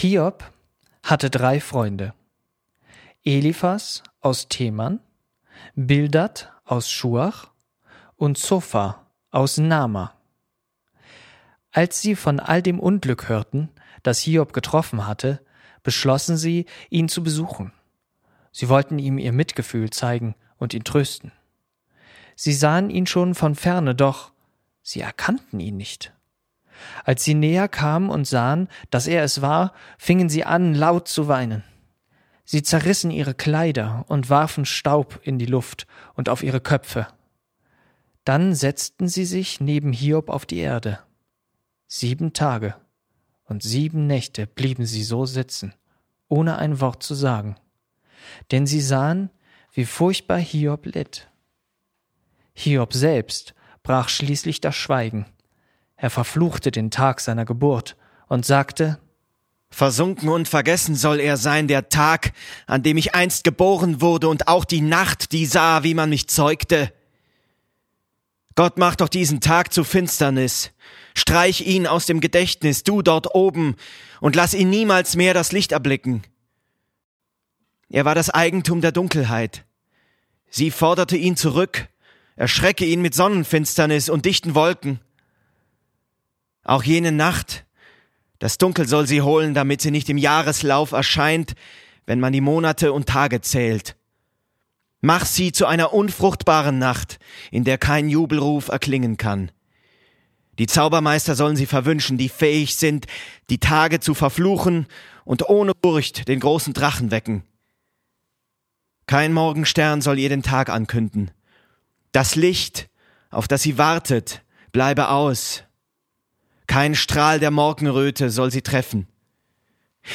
Hiob hatte drei Freunde. Eliphas aus Teman, Bildad aus Schuach und Zophar aus Nama. Als sie von all dem Unglück hörten, das Hiob getroffen hatte, beschlossen sie, ihn zu besuchen. Sie wollten ihm ihr Mitgefühl zeigen und ihn trösten. Sie sahen ihn schon von ferne, doch sie erkannten ihn nicht. Als sie näher kamen und sahen, dass er es war, fingen sie an, laut zu weinen. Sie zerrissen ihre Kleider und warfen Staub in die Luft und auf ihre Köpfe. Dann setzten sie sich neben Hiob auf die Erde. Sieben Tage und sieben Nächte blieben sie so sitzen, ohne ein Wort zu sagen, denn sie sahen, wie furchtbar Hiob litt. Hiob selbst brach schließlich das Schweigen. Er verfluchte den Tag seiner Geburt und sagte Versunken und vergessen soll er sein, der Tag, an dem ich einst geboren wurde, und auch die Nacht, die sah, wie man mich zeugte. Gott mach doch diesen Tag zu Finsternis. Streich ihn aus dem Gedächtnis, du dort oben, und lass ihn niemals mehr das Licht erblicken. Er war das Eigentum der Dunkelheit. Sie forderte ihn zurück, erschrecke ihn mit Sonnenfinsternis und dichten Wolken. Auch jene Nacht, das Dunkel soll sie holen, damit sie nicht im Jahreslauf erscheint, wenn man die Monate und Tage zählt. Mach sie zu einer unfruchtbaren Nacht, in der kein Jubelruf erklingen kann. Die Zaubermeister sollen sie verwünschen, die fähig sind, die Tage zu verfluchen und ohne Furcht den großen Drachen wecken. Kein Morgenstern soll ihr den Tag ankünden. Das Licht, auf das sie wartet, bleibe aus. Kein Strahl der Morgenröte soll sie treffen.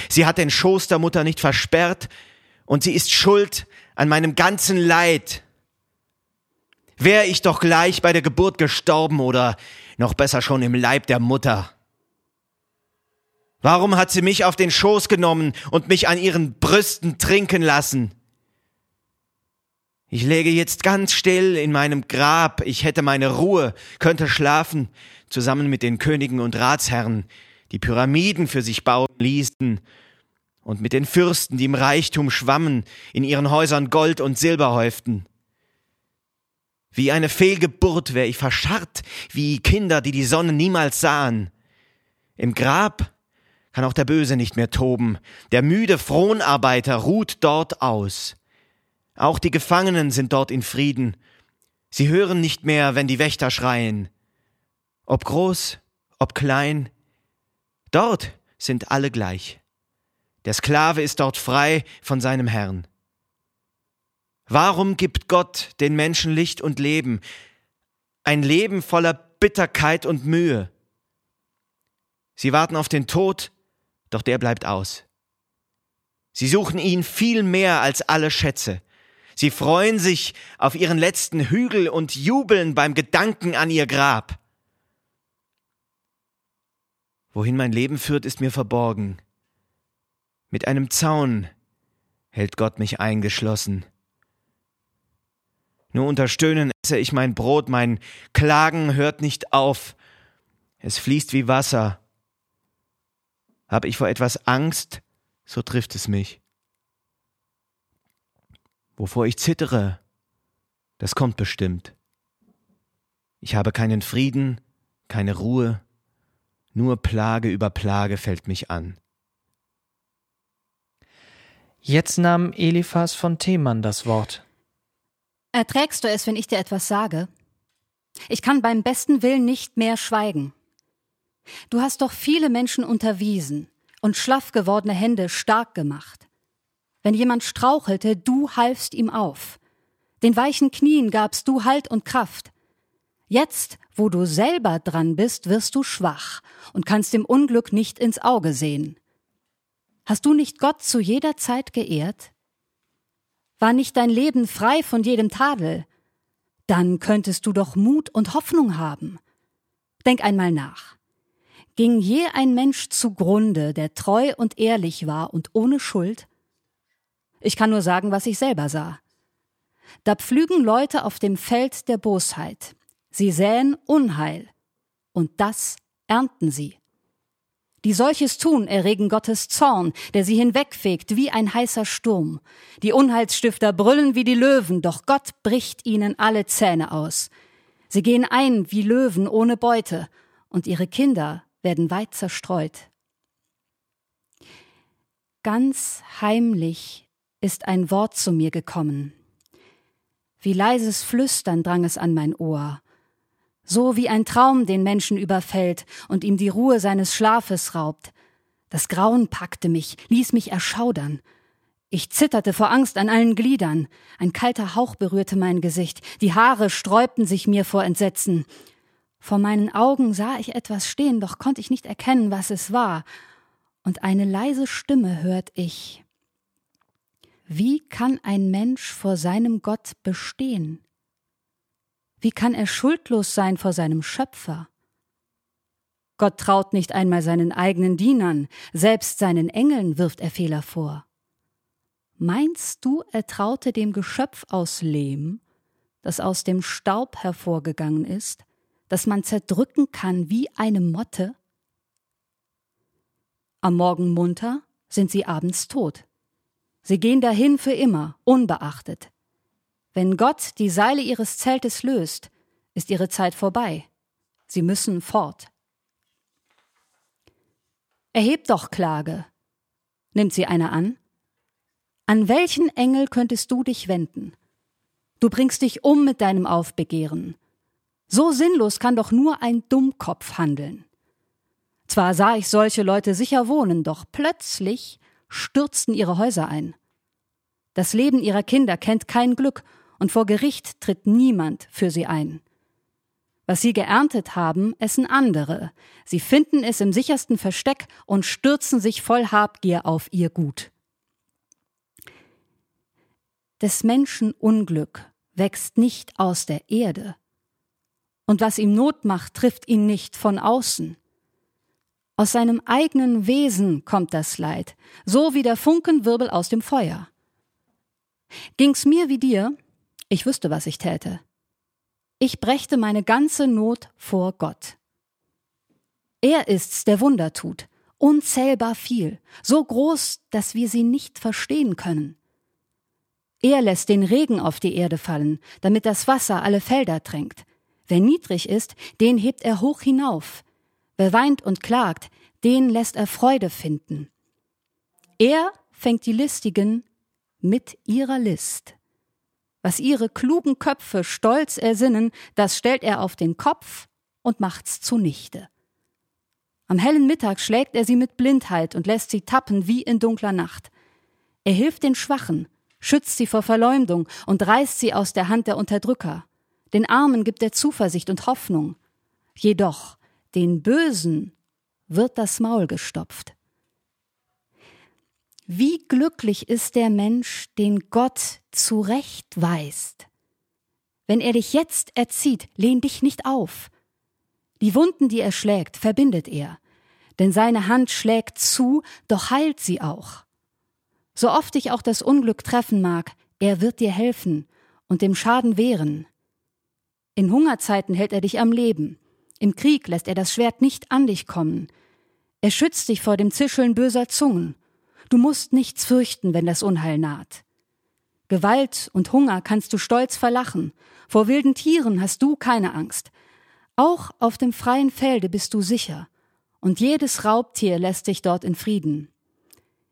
Sie hat den Schoß der Mutter nicht versperrt, und sie ist schuld an meinem ganzen Leid. Wär ich doch gleich bei der Geburt gestorben oder noch besser schon im Leib der Mutter. Warum hat sie mich auf den Schoß genommen und mich an ihren Brüsten trinken lassen? Ich läge jetzt ganz still in meinem Grab, ich hätte meine Ruhe, könnte schlafen, zusammen mit den Königen und Ratsherren, die Pyramiden für sich bauen ließen und mit den Fürsten, die im Reichtum schwammen, in ihren Häusern Gold und Silber häuften. Wie eine Fehlgeburt wär ich verscharrt, wie Kinder, die die Sonne niemals sahen. Im Grab kann auch der Böse nicht mehr toben, der müde Fronarbeiter ruht dort aus. Auch die Gefangenen sind dort in Frieden. Sie hören nicht mehr, wenn die Wächter schreien. Ob groß, ob klein, dort sind alle gleich. Der Sklave ist dort frei von seinem Herrn. Warum gibt Gott den Menschen Licht und Leben? Ein Leben voller Bitterkeit und Mühe. Sie warten auf den Tod, doch der bleibt aus. Sie suchen ihn viel mehr als alle Schätze. Sie freuen sich auf ihren letzten Hügel und jubeln beim Gedanken an ihr Grab. Wohin mein Leben führt, ist mir verborgen. Mit einem Zaun hält Gott mich eingeschlossen. Nur unter Stöhnen esse ich mein Brot, mein Klagen hört nicht auf. Es fließt wie Wasser. Hab ich vor etwas Angst, so trifft es mich. Wovor ich zittere, das kommt bestimmt. Ich habe keinen Frieden, keine Ruhe, nur Plage über Plage fällt mich an. Jetzt nahm Eliphas von Theman das Wort. Erträgst du es, wenn ich dir etwas sage? Ich kann beim besten Willen nicht mehr schweigen. Du hast doch viele Menschen unterwiesen und schlaff gewordene Hände stark gemacht. Wenn jemand strauchelte, du halfst ihm auf. Den weichen Knien gabst du Halt und Kraft. Jetzt, wo du selber dran bist, wirst du schwach und kannst dem Unglück nicht ins Auge sehen. Hast du nicht Gott zu jeder Zeit geehrt? War nicht dein Leben frei von jedem Tadel? Dann könntest du doch Mut und Hoffnung haben. Denk einmal nach. Ging je ein Mensch zugrunde, der treu und ehrlich war und ohne Schuld? Ich kann nur sagen, was ich selber sah. Da pflügen Leute auf dem Feld der Bosheit. Sie säen Unheil. Und das ernten sie. Die solches tun, erregen Gottes Zorn, der sie hinwegfegt wie ein heißer Sturm. Die Unheilsstifter brüllen wie die Löwen, doch Gott bricht ihnen alle Zähne aus. Sie gehen ein wie Löwen ohne Beute, und ihre Kinder werden weit zerstreut. Ganz heimlich ist ein Wort zu mir gekommen. Wie leises Flüstern drang es an mein Ohr so wie ein Traum den Menschen überfällt und ihm die Ruhe seines Schlafes raubt. Das Grauen packte mich, ließ mich erschaudern. Ich zitterte vor Angst an allen Gliedern. Ein kalter Hauch berührte mein Gesicht, die Haare sträubten sich mir vor Entsetzen. Vor meinen Augen sah ich etwas stehen, doch konnte ich nicht erkennen, was es war. Und eine leise Stimme hört ich. Wie kann ein Mensch vor seinem Gott bestehen? Wie kann er schuldlos sein vor seinem Schöpfer? Gott traut nicht einmal seinen eigenen Dienern, selbst seinen Engeln wirft er Fehler vor. Meinst du, er traute dem Geschöpf aus Lehm, das aus dem Staub hervorgegangen ist, das man zerdrücken kann wie eine Motte? Am Morgen munter sind sie abends tot. Sie gehen dahin für immer, unbeachtet. Wenn Gott die Seile ihres Zeltes löst, ist ihre Zeit vorbei. Sie müssen fort. Erhebt doch Klage. Nimmt sie eine an? An welchen Engel könntest du dich wenden? Du bringst dich um mit deinem Aufbegehren. So sinnlos kann doch nur ein Dummkopf handeln. Zwar sah ich solche Leute sicher wohnen, doch plötzlich stürzten ihre Häuser ein. Das Leben ihrer Kinder kennt kein Glück und vor Gericht tritt niemand für sie ein. Was sie geerntet haben, essen andere. Sie finden es im sichersten Versteck und stürzen sich voll Habgier auf ihr Gut. Des Menschen Unglück wächst nicht aus der Erde. Und was ihm Not macht, trifft ihn nicht von außen. Aus seinem eigenen Wesen kommt das Leid, so wie der Funkenwirbel aus dem Feuer. Ging's mir wie dir, ich wüsste, was ich täte. Ich brächte meine ganze Not vor Gott. Er ist's, der Wunder tut, unzählbar viel, so groß, dass wir sie nicht verstehen können. Er lässt den Regen auf die Erde fallen, damit das Wasser alle Felder tränkt. Wer niedrig ist, den hebt er hoch hinauf. Wer weint und klagt, den lässt er Freude finden. Er fängt die Listigen mit ihrer List. Was ihre klugen Köpfe stolz ersinnen, das stellt er auf den Kopf und macht's zunichte. Am hellen Mittag schlägt er sie mit Blindheit und lässt sie tappen wie in dunkler Nacht. Er hilft den Schwachen, schützt sie vor Verleumdung und reißt sie aus der Hand der Unterdrücker. Den Armen gibt er Zuversicht und Hoffnung. Jedoch den Bösen wird das Maul gestopft. Wie glücklich ist der Mensch, den Gott zurechtweist. Wenn er dich jetzt erzieht, lehn dich nicht auf. Die Wunden, die er schlägt, verbindet er, denn seine Hand schlägt zu, doch heilt sie auch. So oft dich auch das Unglück treffen mag, er wird dir helfen und dem Schaden wehren. In Hungerzeiten hält er dich am Leben, im Krieg lässt er das Schwert nicht an dich kommen, er schützt dich vor dem Zischeln böser Zungen, Du musst nichts fürchten, wenn das Unheil naht. Gewalt und Hunger kannst du stolz verlachen, vor wilden Tieren hast du keine Angst. Auch auf dem freien Felde bist du sicher, und jedes Raubtier lässt dich dort in Frieden.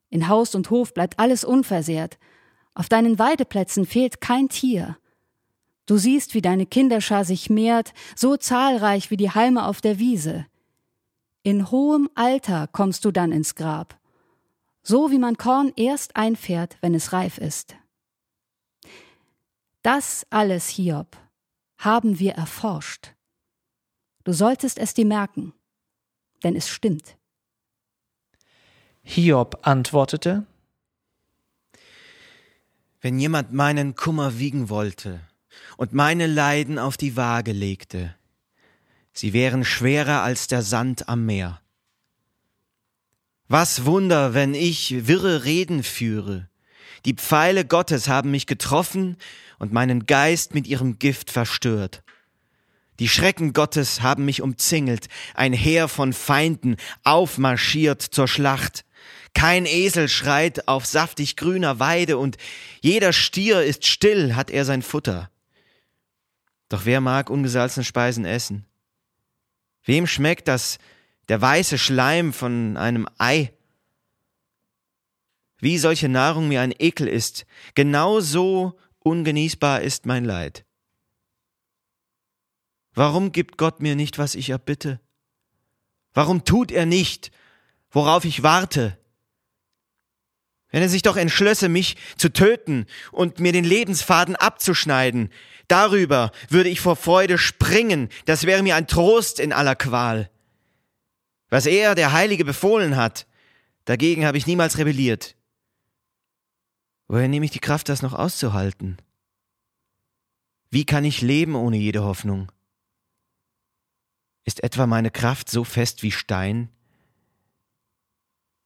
In Haus und Hof bleibt alles unversehrt, auf deinen Weideplätzen fehlt kein Tier. Du siehst, wie deine Kinderschar sich mehrt, so zahlreich wie die Halme auf der Wiese. In hohem Alter kommst du dann ins Grab, so wie man Korn erst einfährt, wenn es reif ist. Das alles, Hiob, haben wir erforscht. Du solltest es dir merken, denn es stimmt. Hiob antwortete Wenn jemand meinen Kummer wiegen wollte und meine Leiden auf die Waage legte, sie wären schwerer als der Sand am Meer. Was Wunder, wenn ich wirre Reden führe. Die Pfeile Gottes haben mich getroffen und meinen Geist mit ihrem Gift verstört. Die Schrecken Gottes haben mich umzingelt, ein Heer von Feinden aufmarschiert zur Schlacht. Kein Esel schreit auf saftig grüner Weide und jeder Stier ist still, hat er sein Futter. Doch wer mag ungesalzene Speisen essen? Wem schmeckt das der weiße Schleim von einem Ei? Wie solche Nahrung mir ein Ekel ist, genau so ungenießbar ist mein Leid. Warum gibt Gott mir nicht, was ich erbitte? Warum tut er nicht, worauf ich warte? Wenn er sich doch entschlösse, mich zu töten und mir den Lebensfaden abzuschneiden, darüber würde ich vor Freude springen, das wäre mir ein Trost in aller Qual. Was er, der Heilige, befohlen hat, dagegen habe ich niemals rebelliert. Woher nehme ich die Kraft, das noch auszuhalten? Wie kann ich leben ohne jede Hoffnung? Ist etwa meine Kraft so fest wie Stein?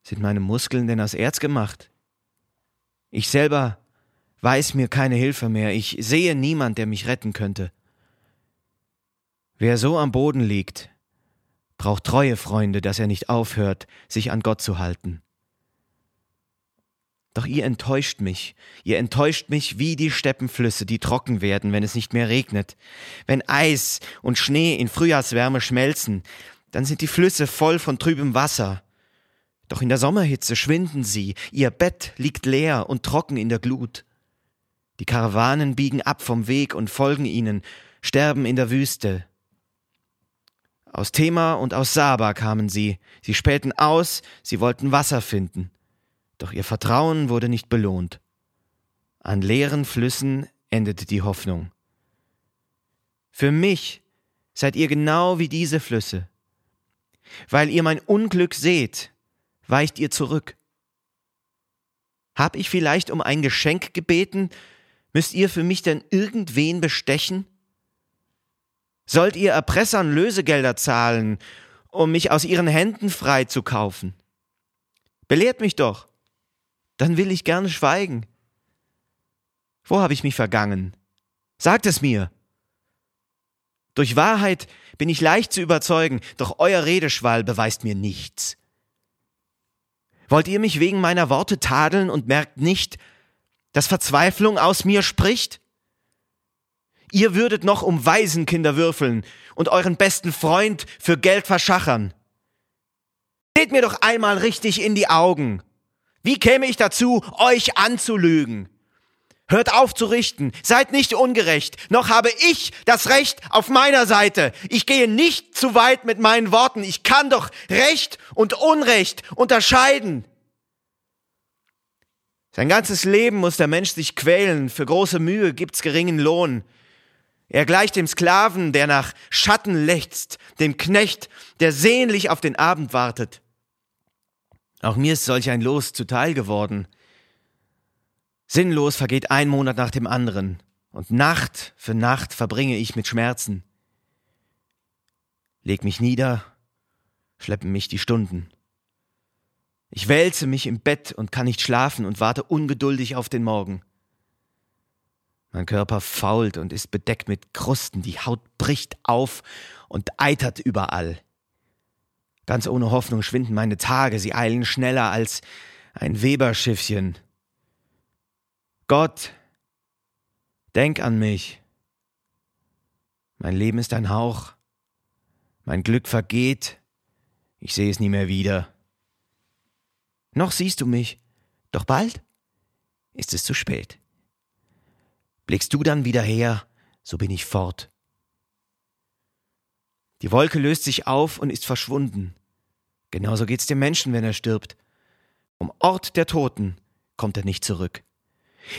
Sind meine Muskeln denn aus Erz gemacht? Ich selber weiß mir keine Hilfe mehr, ich sehe niemand, der mich retten könnte. Wer so am Boden liegt, braucht treue Freunde, dass er nicht aufhört, sich an Gott zu halten. Doch ihr enttäuscht mich, ihr enttäuscht mich wie die Steppenflüsse, die trocken werden, wenn es nicht mehr regnet. Wenn Eis und Schnee in Frühjahrswärme schmelzen, dann sind die Flüsse voll von trübem Wasser. Doch in der Sommerhitze schwinden sie, ihr Bett liegt leer und trocken in der Glut. Die Karawanen biegen ab vom Weg und folgen ihnen, sterben in der Wüste. Aus Thema und aus Saba kamen sie, sie spähten aus, sie wollten Wasser finden. Doch ihr Vertrauen wurde nicht belohnt. An leeren Flüssen endete die Hoffnung. Für mich seid ihr genau wie diese Flüsse. Weil ihr mein Unglück seht, weicht ihr zurück? Hab ich vielleicht um ein Geschenk gebeten? Müsst ihr für mich denn irgendwen bestechen? Sollt ihr Erpressern Lösegelder zahlen, um mich aus ihren Händen frei zu kaufen? Belehrt mich doch, dann will ich gerne schweigen. Wo habe ich mich vergangen? Sagt es mir. Durch Wahrheit bin ich leicht zu überzeugen, doch euer Redeschwall beweist mir nichts. Wollt ihr mich wegen meiner Worte tadeln und merkt nicht, dass Verzweiflung aus mir spricht? Ihr würdet noch um Waisenkinder würfeln und euren besten Freund für Geld verschachern. Seht mir doch einmal richtig in die Augen. Wie käme ich dazu, euch anzulügen? Hört auf zu richten, seid nicht ungerecht, noch habe ich das Recht auf meiner Seite. Ich gehe nicht zu weit mit meinen Worten, ich kann doch Recht und Unrecht unterscheiden. Sein ganzes Leben muss der Mensch sich quälen, für große Mühe gibt's geringen Lohn. Er gleicht dem Sklaven, der nach Schatten lechzt, dem Knecht, der sehnlich auf den Abend wartet. Auch mir ist solch ein Los zuteil geworden. Sinnlos vergeht ein Monat nach dem anderen, und Nacht für Nacht verbringe ich mit Schmerzen. Leg mich nieder, schleppen mich die Stunden. Ich wälze mich im Bett und kann nicht schlafen und warte ungeduldig auf den Morgen. Mein Körper fault und ist bedeckt mit Krusten, die Haut bricht auf und eitert überall. Ganz ohne Hoffnung schwinden meine Tage, sie eilen schneller als ein Weberschiffchen, Gott, denk an mich. Mein Leben ist ein Hauch. Mein Glück vergeht. Ich sehe es nie mehr wieder. Noch siehst du mich, doch bald ist es zu spät. Blickst du dann wieder her, so bin ich fort. Die Wolke löst sich auf und ist verschwunden. Genauso geht's dem Menschen, wenn er stirbt. Vom Ort der Toten kommt er nicht zurück.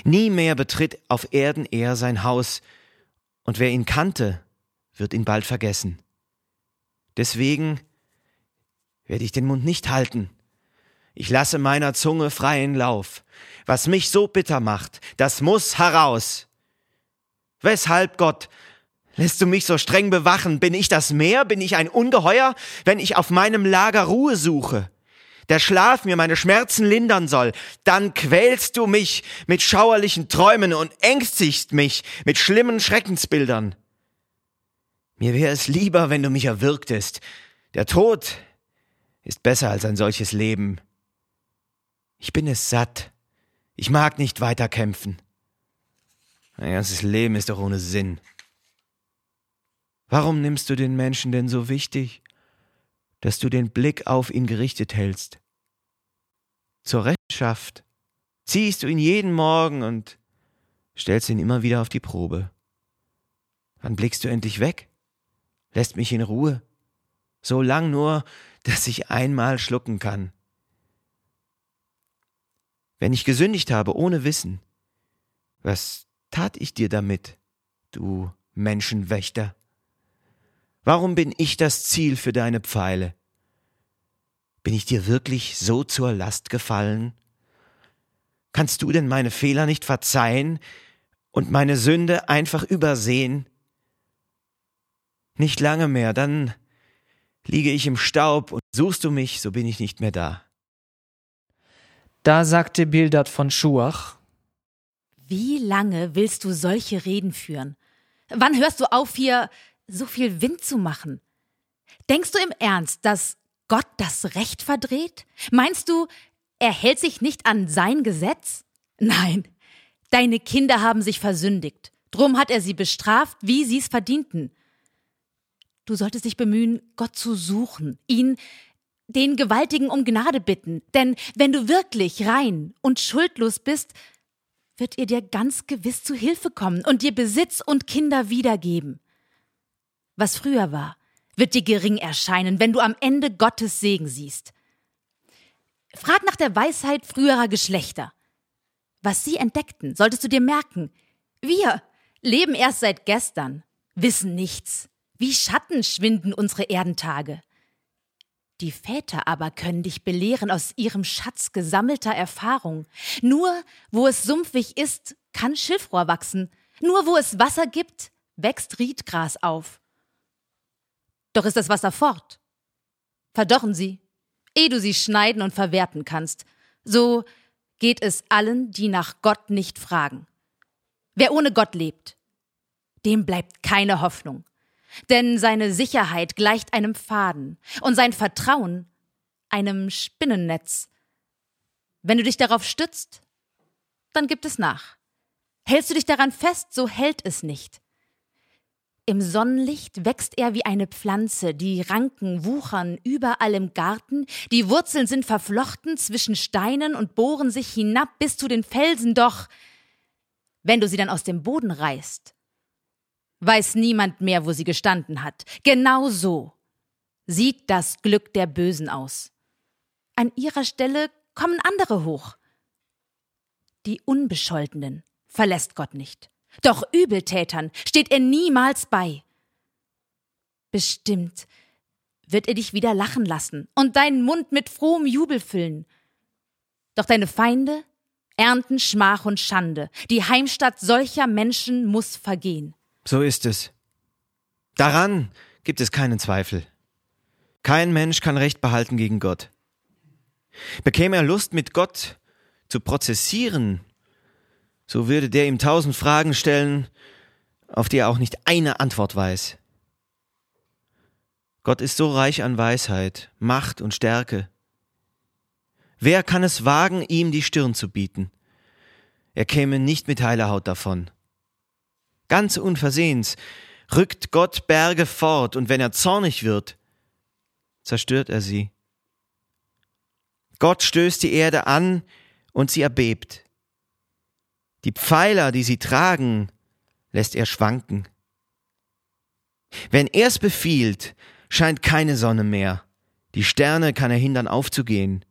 Nie mehr betritt auf Erden er sein Haus, und wer ihn kannte, wird ihn bald vergessen. Deswegen werde ich den Mund nicht halten. Ich lasse meiner Zunge freien Lauf. Was mich so bitter macht, das muss heraus. Weshalb, Gott, lässt du mich so streng bewachen? Bin ich das Meer? Bin ich ein Ungeheuer, wenn ich auf meinem Lager Ruhe suche? Der Schlaf mir meine Schmerzen lindern soll, dann quälst du mich mit schauerlichen Träumen und ängstigst mich mit schlimmen Schreckensbildern. Mir wäre es lieber, wenn du mich erwürgtest. Der Tod ist besser als ein solches Leben. Ich bin es satt. Ich mag nicht weiter kämpfen. Mein ganzes Leben ist doch ohne Sinn. Warum nimmst du den Menschen denn so wichtig, dass du den Blick auf ihn gerichtet hältst? Zur Rechenschaft ziehst du ihn jeden Morgen und stellst ihn immer wieder auf die Probe. Wann blickst du endlich weg? Lässt mich in Ruhe? So lang nur, dass ich einmal schlucken kann. Wenn ich gesündigt habe ohne Wissen, was tat ich dir damit, du Menschenwächter? Warum bin ich das Ziel für deine Pfeile? Bin ich dir wirklich so zur Last gefallen? Kannst du denn meine Fehler nicht verzeihen und meine Sünde einfach übersehen? Nicht lange mehr, dann liege ich im Staub und suchst du mich, so bin ich nicht mehr da. Da sagte Bildad von Schuach, Wie lange willst du solche Reden führen? Wann hörst du auf, hier so viel Wind zu machen? Denkst du im Ernst, dass Gott das Recht verdreht? Meinst du, er hält sich nicht an sein Gesetz? Nein, deine Kinder haben sich versündigt. Drum hat er sie bestraft, wie sie es verdienten. Du solltest dich bemühen, Gott zu suchen, ihn, den Gewaltigen um Gnade bitten, denn wenn du wirklich rein und schuldlos bist, wird er dir ganz gewiss zu Hilfe kommen und dir Besitz und Kinder wiedergeben. Was früher war, wird dir gering erscheinen, wenn du am Ende Gottes Segen siehst. Frag nach der Weisheit früherer Geschlechter. Was sie entdeckten, solltest du dir merken. Wir leben erst seit gestern, wissen nichts. Wie Schatten schwinden unsere Erdentage. Die Väter aber können dich belehren aus ihrem Schatz gesammelter Erfahrung. Nur wo es sumpfig ist, kann Schilfrohr wachsen. Nur wo es Wasser gibt, wächst Riedgras auf. Doch ist das Wasser fort. Verdorren sie, ehe du sie schneiden und verwerten kannst. So geht es allen, die nach Gott nicht fragen. Wer ohne Gott lebt, dem bleibt keine Hoffnung. Denn seine Sicherheit gleicht einem Faden und sein Vertrauen einem Spinnennetz. Wenn du dich darauf stützt, dann gibt es nach. Hältst du dich daran fest, so hält es nicht. Im Sonnenlicht wächst er wie eine Pflanze, die Ranken wuchern überall im Garten, die Wurzeln sind verflochten zwischen Steinen und bohren sich hinab bis zu den Felsen, doch wenn du sie dann aus dem Boden reißt, weiß niemand mehr, wo sie gestanden hat. Genau so sieht das Glück der Bösen aus. An ihrer Stelle kommen andere hoch. Die Unbescholtenen verlässt Gott nicht. Doch Übeltätern steht er niemals bei. Bestimmt wird er dich wieder lachen lassen und deinen Mund mit frohem Jubel füllen. Doch deine Feinde ernten Schmach und Schande. Die Heimstatt solcher Menschen muss vergehen. So ist es. Daran gibt es keinen Zweifel. Kein Mensch kann Recht behalten gegen Gott. Bekäme er Lust, mit Gott zu prozessieren, so würde der ihm tausend Fragen stellen, auf die er auch nicht eine Antwort weiß. Gott ist so reich an Weisheit, Macht und Stärke. Wer kann es wagen, ihm die Stirn zu bieten? Er käme nicht mit heiler Haut davon. Ganz unversehens rückt Gott Berge fort, und wenn er zornig wird, zerstört er sie. Gott stößt die Erde an, und sie erbebt. Die Pfeiler, die sie tragen, lässt er schwanken. Wenn er's befiehlt, scheint keine Sonne mehr. Die Sterne kann er hindern aufzugehen.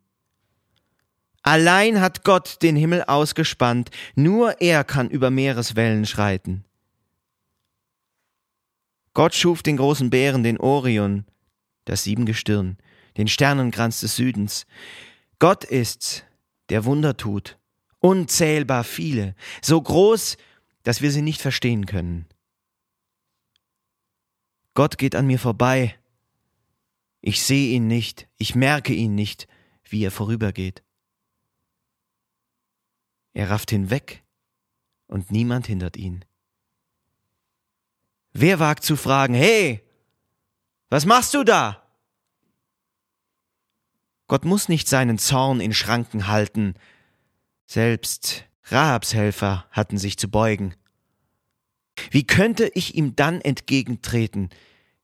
Allein hat Gott den Himmel ausgespannt, nur er kann über Meereswellen schreiten. Gott schuf den großen Bären, den Orion, das Siebengestirn, den Sternenkranz des Südens. Gott ist's, der Wunder tut unzählbar viele, so groß, dass wir sie nicht verstehen können. Gott geht an mir vorbei. Ich sehe ihn nicht, ich merke ihn nicht, wie er vorübergeht. Er rafft hinweg und niemand hindert ihn. Wer wagt zu fragen, hey, was machst du da? Gott muss nicht seinen Zorn in Schranken halten. Selbst Rahabs Helfer hatten sich zu beugen. Wie könnte ich ihm dann entgegentreten?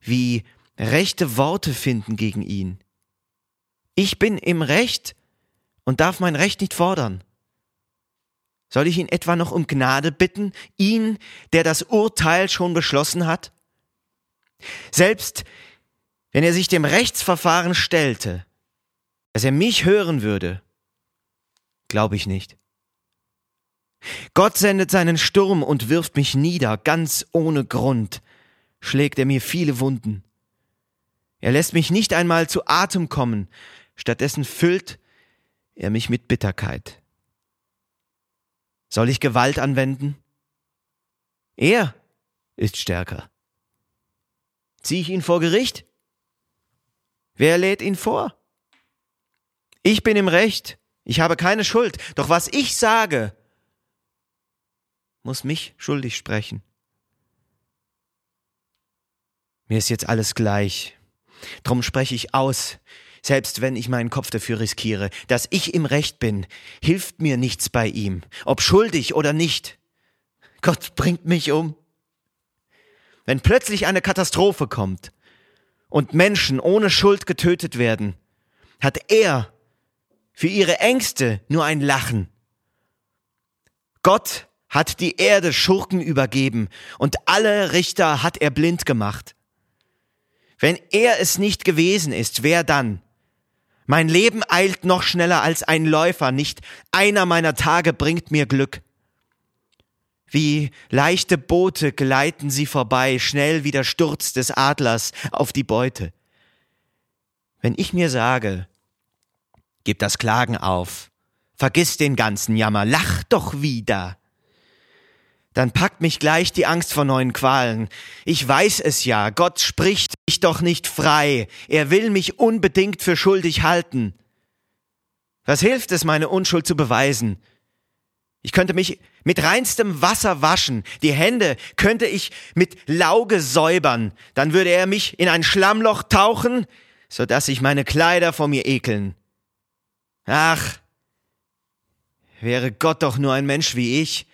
Wie rechte Worte finden gegen ihn? Ich bin im Recht und darf mein Recht nicht fordern. Soll ich ihn etwa noch um Gnade bitten, ihn, der das Urteil schon beschlossen hat? Selbst wenn er sich dem Rechtsverfahren stellte, dass er mich hören würde, glaube ich nicht. Gott sendet seinen Sturm und wirft mich nieder, ganz ohne Grund, schlägt er mir viele Wunden. Er lässt mich nicht einmal zu Atem kommen, stattdessen füllt er mich mit Bitterkeit. Soll ich Gewalt anwenden? Er ist stärker. Ziehe ich ihn vor Gericht? Wer lädt ihn vor? Ich bin im Recht, ich habe keine Schuld, doch was ich sage, muss mich schuldig sprechen. Mir ist jetzt alles gleich. Drum spreche ich aus, selbst wenn ich meinen Kopf dafür riskiere, dass ich im Recht bin, hilft mir nichts bei ihm, ob schuldig oder nicht. Gott bringt mich um. Wenn plötzlich eine Katastrophe kommt und Menschen ohne Schuld getötet werden, hat er für ihre Ängste nur ein Lachen. Gott hat die Erde Schurken übergeben und alle Richter hat er blind gemacht. Wenn er es nicht gewesen ist, wer dann? Mein Leben eilt noch schneller als ein Läufer, nicht einer meiner Tage bringt mir Glück. Wie leichte Boote gleiten sie vorbei, schnell wie der Sturz des Adlers auf die Beute. Wenn ich mir sage, gib das Klagen auf, vergiss den ganzen Jammer, lach doch wieder, dann packt mich gleich die Angst vor neuen Qualen. Ich weiß es ja, Gott spricht mich doch nicht frei, er will mich unbedingt für schuldig halten. Was hilft es, meine Unschuld zu beweisen? Ich könnte mich mit reinstem Wasser waschen, die Hände könnte ich mit Lauge säubern, dann würde er mich in ein Schlammloch tauchen, so dass sich meine Kleider vor mir ekeln. Ach, wäre Gott doch nur ein Mensch wie ich,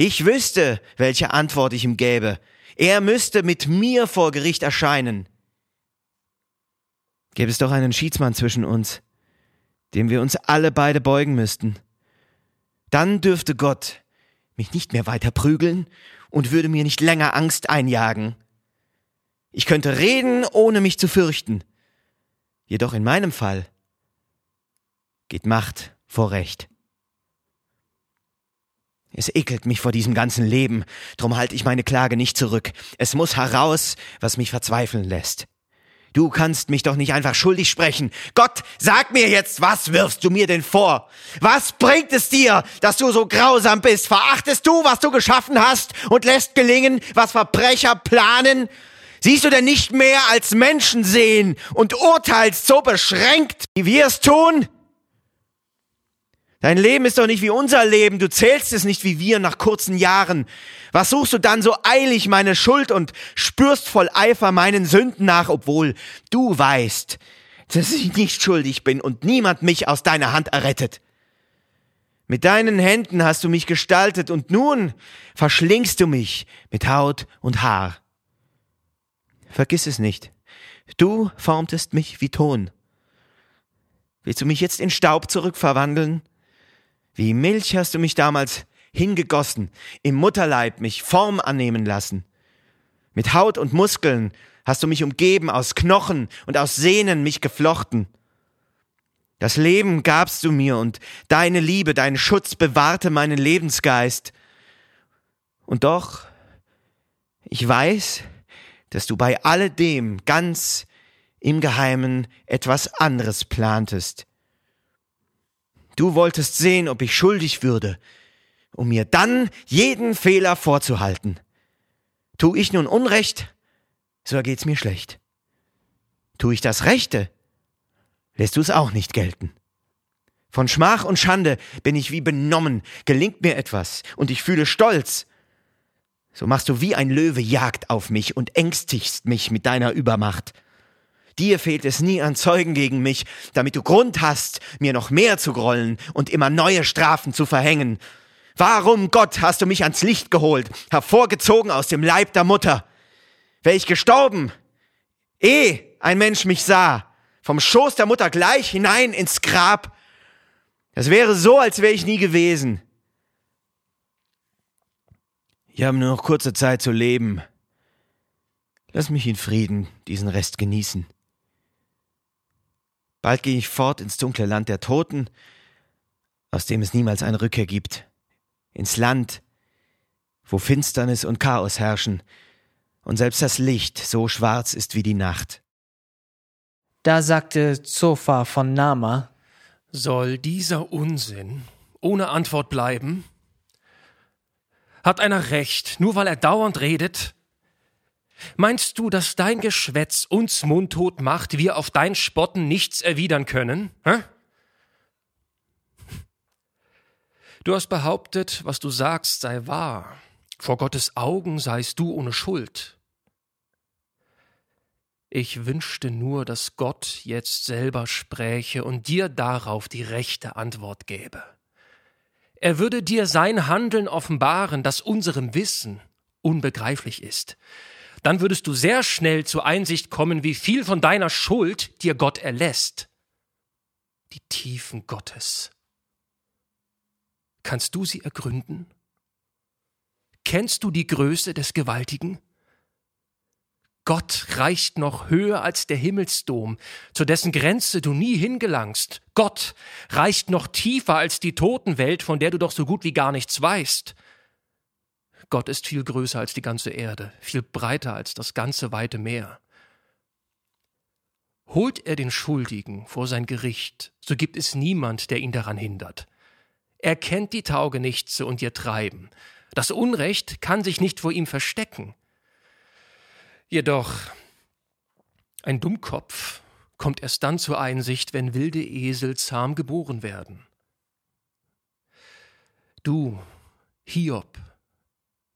ich wüsste, welche Antwort ich ihm gäbe. Er müsste mit mir vor Gericht erscheinen. Gäbe es doch einen Schiedsmann zwischen uns, dem wir uns alle beide beugen müssten. Dann dürfte Gott mich nicht mehr weiter prügeln und würde mir nicht länger Angst einjagen. Ich könnte reden, ohne mich zu fürchten. Jedoch in meinem Fall geht Macht vor Recht. Es ekelt mich vor diesem ganzen Leben, drum halte ich meine Klage nicht zurück. Es muss heraus, was mich verzweifeln lässt. Du kannst mich doch nicht einfach schuldig sprechen. Gott, sag mir jetzt, was wirfst du mir denn vor? Was bringt es dir, dass du so grausam bist? Verachtest du, was du geschaffen hast und lässt gelingen, was Verbrecher planen? Siehst du denn nicht mehr als Menschen sehen und urteilst so beschränkt, wie wir es tun? Dein Leben ist doch nicht wie unser Leben, du zählst es nicht wie wir nach kurzen Jahren. Was suchst du dann so eilig meine Schuld und spürst voll Eifer meinen Sünden nach, obwohl du weißt, dass ich nicht schuldig bin und niemand mich aus deiner Hand errettet. Mit deinen Händen hast du mich gestaltet und nun verschlingst du mich mit Haut und Haar. Vergiss es nicht. Du formtest mich wie Ton. Willst du mich jetzt in Staub zurückverwandeln? Wie Milch hast du mich damals hingegossen, im Mutterleib mich Form annehmen lassen. Mit Haut und Muskeln hast du mich umgeben, aus Knochen und aus Sehnen mich geflochten. Das Leben gabst du mir und deine Liebe, dein Schutz bewahrte meinen Lebensgeist. Und doch, ich weiß, dass du bei alledem ganz im Geheimen etwas anderes plantest. Du wolltest sehen, ob ich schuldig würde, um mir dann jeden Fehler vorzuhalten. Tu ich nun Unrecht, so ergeht's mir schlecht. Tu ich das Rechte, lässt du es auch nicht gelten. Von Schmach und Schande bin ich wie benommen, gelingt mir etwas, und ich fühle Stolz. So machst du wie ein Löwe Jagd auf mich und ängstigst mich mit deiner Übermacht. Dir fehlt es nie an Zeugen gegen mich, damit du Grund hast, mir noch mehr zu grollen und immer neue Strafen zu verhängen. Warum, Gott, hast du mich ans Licht geholt, hervorgezogen aus dem Leib der Mutter? Wär ich gestorben, ehe ein Mensch mich sah, vom Schoß der Mutter gleich hinein ins Grab. Es wäre so, als wäre ich nie gewesen. Wir haben nur noch kurze Zeit zu leben. Lass mich in Frieden diesen Rest genießen. Bald gehe ich fort ins dunkle Land der Toten, aus dem es niemals eine Rückkehr gibt, ins Land, wo Finsternis und Chaos herrschen, und selbst das Licht so schwarz ist wie die Nacht. Da sagte Zofa von Nama, Soll dieser Unsinn ohne Antwort bleiben? Hat einer recht, nur weil er dauernd redet? Meinst du, dass dein Geschwätz uns mundtot macht, wir auf dein Spotten nichts erwidern können? Hä? Du hast behauptet, was du sagst sei wahr. Vor Gottes Augen seist du ohne Schuld. Ich wünschte nur, dass Gott jetzt selber spräche und dir darauf die rechte Antwort gäbe. Er würde dir sein Handeln offenbaren, das unserem Wissen unbegreiflich ist. Dann würdest du sehr schnell zur Einsicht kommen, wie viel von deiner Schuld dir Gott erlässt. Die Tiefen Gottes. Kannst du sie ergründen? Kennst du die Größe des Gewaltigen? Gott reicht noch höher als der Himmelsdom, zu dessen Grenze du nie hingelangst. Gott reicht noch tiefer als die Totenwelt, von der du doch so gut wie gar nichts weißt. Gott ist viel größer als die ganze Erde, viel breiter als das ganze weite Meer. Holt er den Schuldigen vor sein Gericht, so gibt es niemand, der ihn daran hindert. Er kennt die Taugenichtse und ihr Treiben. Das Unrecht kann sich nicht vor ihm verstecken. Jedoch ein Dummkopf kommt erst dann zur Einsicht, wenn wilde Esel zahm geboren werden. Du, Hiob,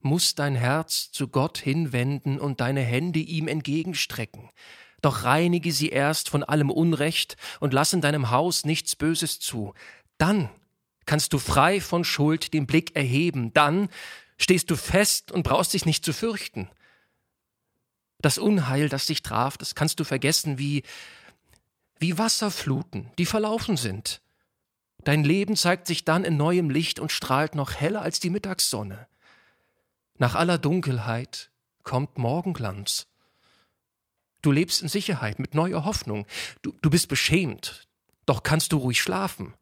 musst dein Herz zu Gott hinwenden und deine Hände ihm entgegenstrecken. Doch reinige sie erst von allem Unrecht und lass in deinem Haus nichts Böses zu. Dann kannst du frei von Schuld den Blick erheben. Dann stehst du fest und brauchst dich nicht zu fürchten. Das Unheil, das dich traf, das kannst du vergessen wie, wie Wasserfluten, die verlaufen sind. Dein Leben zeigt sich dann in neuem Licht und strahlt noch heller als die Mittagssonne. Nach aller Dunkelheit kommt Morgenglanz. Du lebst in Sicherheit mit neuer Hoffnung. Du, du bist beschämt, doch kannst du ruhig schlafen.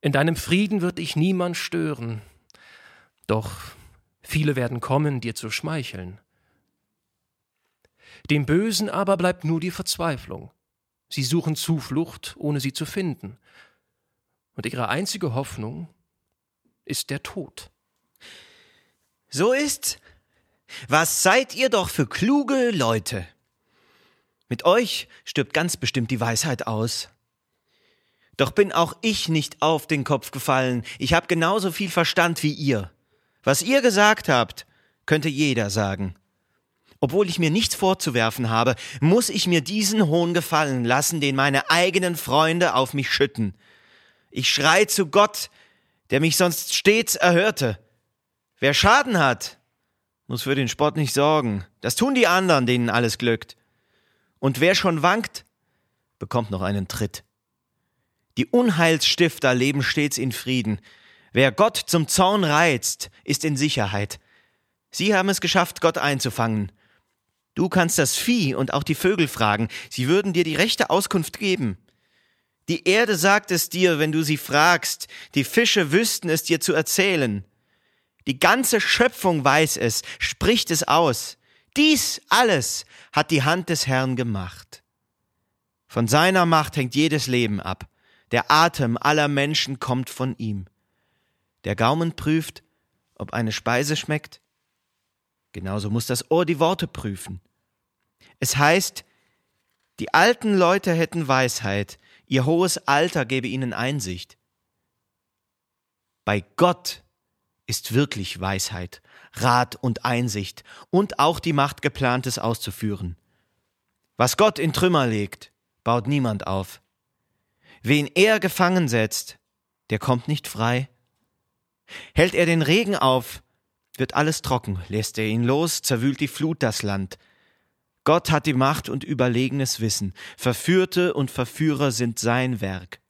In deinem Frieden wird dich niemand stören. Doch viele werden kommen, dir zu schmeicheln. Dem Bösen aber bleibt nur die Verzweiflung. Sie suchen Zuflucht, ohne sie zu finden. Und ihre einzige Hoffnung ist der Tod. So ist's. Was seid ihr doch für kluge Leute? Mit euch stirbt ganz bestimmt die Weisheit aus. Doch bin auch ich nicht auf den Kopf gefallen. Ich habe genauso viel Verstand wie ihr. Was ihr gesagt habt, könnte jeder sagen. Obwohl ich mir nichts vorzuwerfen habe, muss ich mir diesen Hohn gefallen lassen, den meine eigenen Freunde auf mich schütten. Ich schrei zu Gott, der mich sonst stets erhörte. Wer Schaden hat, muss für den Spott nicht sorgen. Das tun die anderen, denen alles glückt. Und wer schon wankt, bekommt noch einen Tritt. Die Unheilsstifter leben stets in Frieden. Wer Gott zum Zorn reizt, ist in Sicherheit. Sie haben es geschafft, Gott einzufangen. Du kannst das Vieh und auch die Vögel fragen, sie würden dir die rechte Auskunft geben. Die Erde sagt es dir, wenn du sie fragst, die Fische wüssten es dir zu erzählen. Die ganze Schöpfung weiß es, spricht es aus. Dies alles hat die Hand des Herrn gemacht. Von seiner Macht hängt jedes Leben ab. Der Atem aller Menschen kommt von ihm. Der Gaumen prüft, ob eine Speise schmeckt. Genauso muss das Ohr die Worte prüfen. Es heißt, die alten Leute hätten Weisheit, ihr hohes Alter gebe ihnen Einsicht. Bei Gott ist wirklich Weisheit, Rat und Einsicht und auch die Macht, geplantes auszuführen. Was Gott in Trümmer legt, baut niemand auf. Wen er gefangen setzt, der kommt nicht frei. Hält er den Regen auf, wird alles trocken, lässt er ihn los, zerwühlt die Flut das Land. Gott hat die Macht und überlegenes Wissen, Verführte und Verführer sind sein Werk.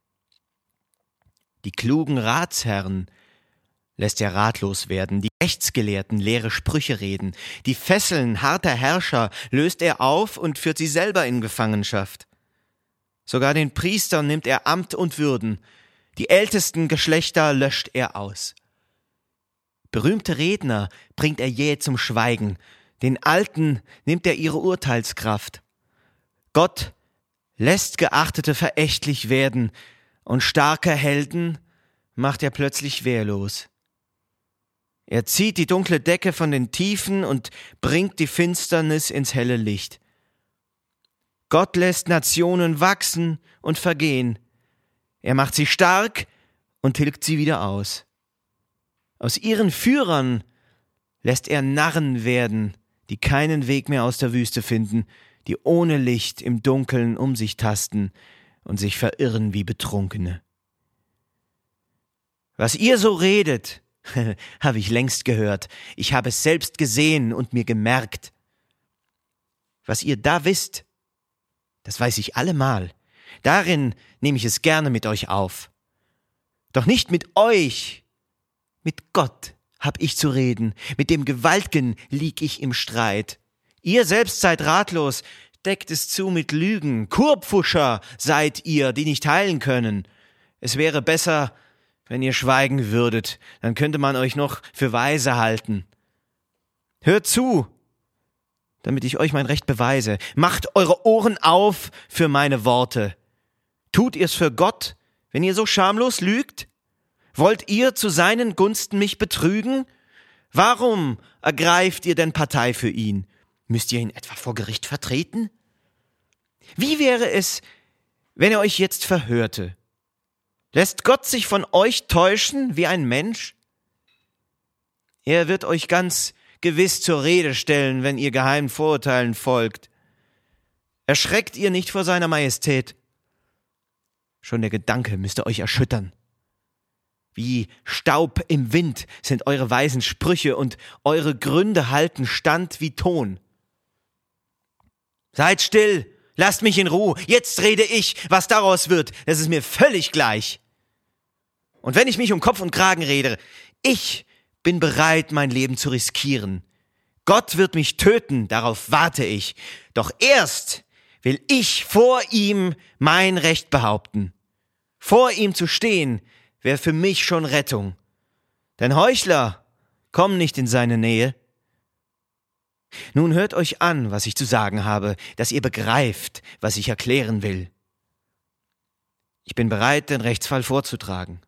Die klugen Ratsherren lässt er ratlos werden, die Rechtsgelehrten leere Sprüche reden, die Fesseln harter Herrscher löst er auf und führt sie selber in Gefangenschaft. Sogar den Priestern nimmt er Amt und Würden, die ältesten Geschlechter löscht er aus. Berühmte Redner bringt er jäh zum Schweigen, den Alten nimmt er ihre Urteilskraft. Gott lässt Geachtete verächtlich werden, und starke Helden macht er plötzlich wehrlos. Er zieht die dunkle Decke von den Tiefen und bringt die Finsternis ins helle Licht. Gott lässt Nationen wachsen und vergehen. Er macht sie stark und tilgt sie wieder aus. Aus ihren Führern lässt er Narren werden, die keinen Weg mehr aus der Wüste finden, die ohne Licht im Dunkeln um sich tasten und sich verirren wie Betrunkene. Was ihr so redet, habe ich längst gehört, ich habe es selbst gesehen und mir gemerkt. Was ihr da wisst, das weiß ich allemal. Darin nehme ich es gerne mit euch auf. Doch nicht mit euch, mit Gott hab ich zu reden, mit dem Gewaltgen lieg ich im Streit. Ihr selbst seid ratlos, deckt es zu mit Lügen, Kurpfuscher seid ihr, die nicht heilen können. Es wäre besser, wenn ihr schweigen würdet, dann könnte man euch noch für weise halten. Hört zu, damit ich euch mein Recht beweise. Macht eure Ohren auf für meine Worte. Tut ihr's für Gott, wenn ihr so schamlos lügt? Wollt ihr zu seinen Gunsten mich betrügen? Warum ergreift ihr denn Partei für ihn? Müsst ihr ihn etwa vor Gericht vertreten? Wie wäre es, wenn er euch jetzt verhörte Lässt Gott sich von euch täuschen wie ein Mensch? Er wird euch ganz gewiss zur Rede stellen, wenn ihr geheimen Vorurteilen folgt. Erschreckt ihr nicht vor seiner Majestät? Schon der Gedanke müsste euch erschüttern. Wie Staub im Wind sind eure weisen Sprüche und eure Gründe halten stand wie Ton. Seid still, Lasst mich in Ruhe. Jetzt rede ich. Was daraus wird, das ist mir völlig gleich. Und wenn ich mich um Kopf und Kragen rede, ich bin bereit, mein Leben zu riskieren. Gott wird mich töten, darauf warte ich. Doch erst will ich vor ihm mein Recht behaupten. Vor ihm zu stehen, wäre für mich schon Rettung. Denn Heuchler kommen nicht in seine Nähe. Nun hört euch an, was ich zu sagen habe, dass ihr begreift, was ich erklären will. Ich bin bereit, den Rechtsfall vorzutragen.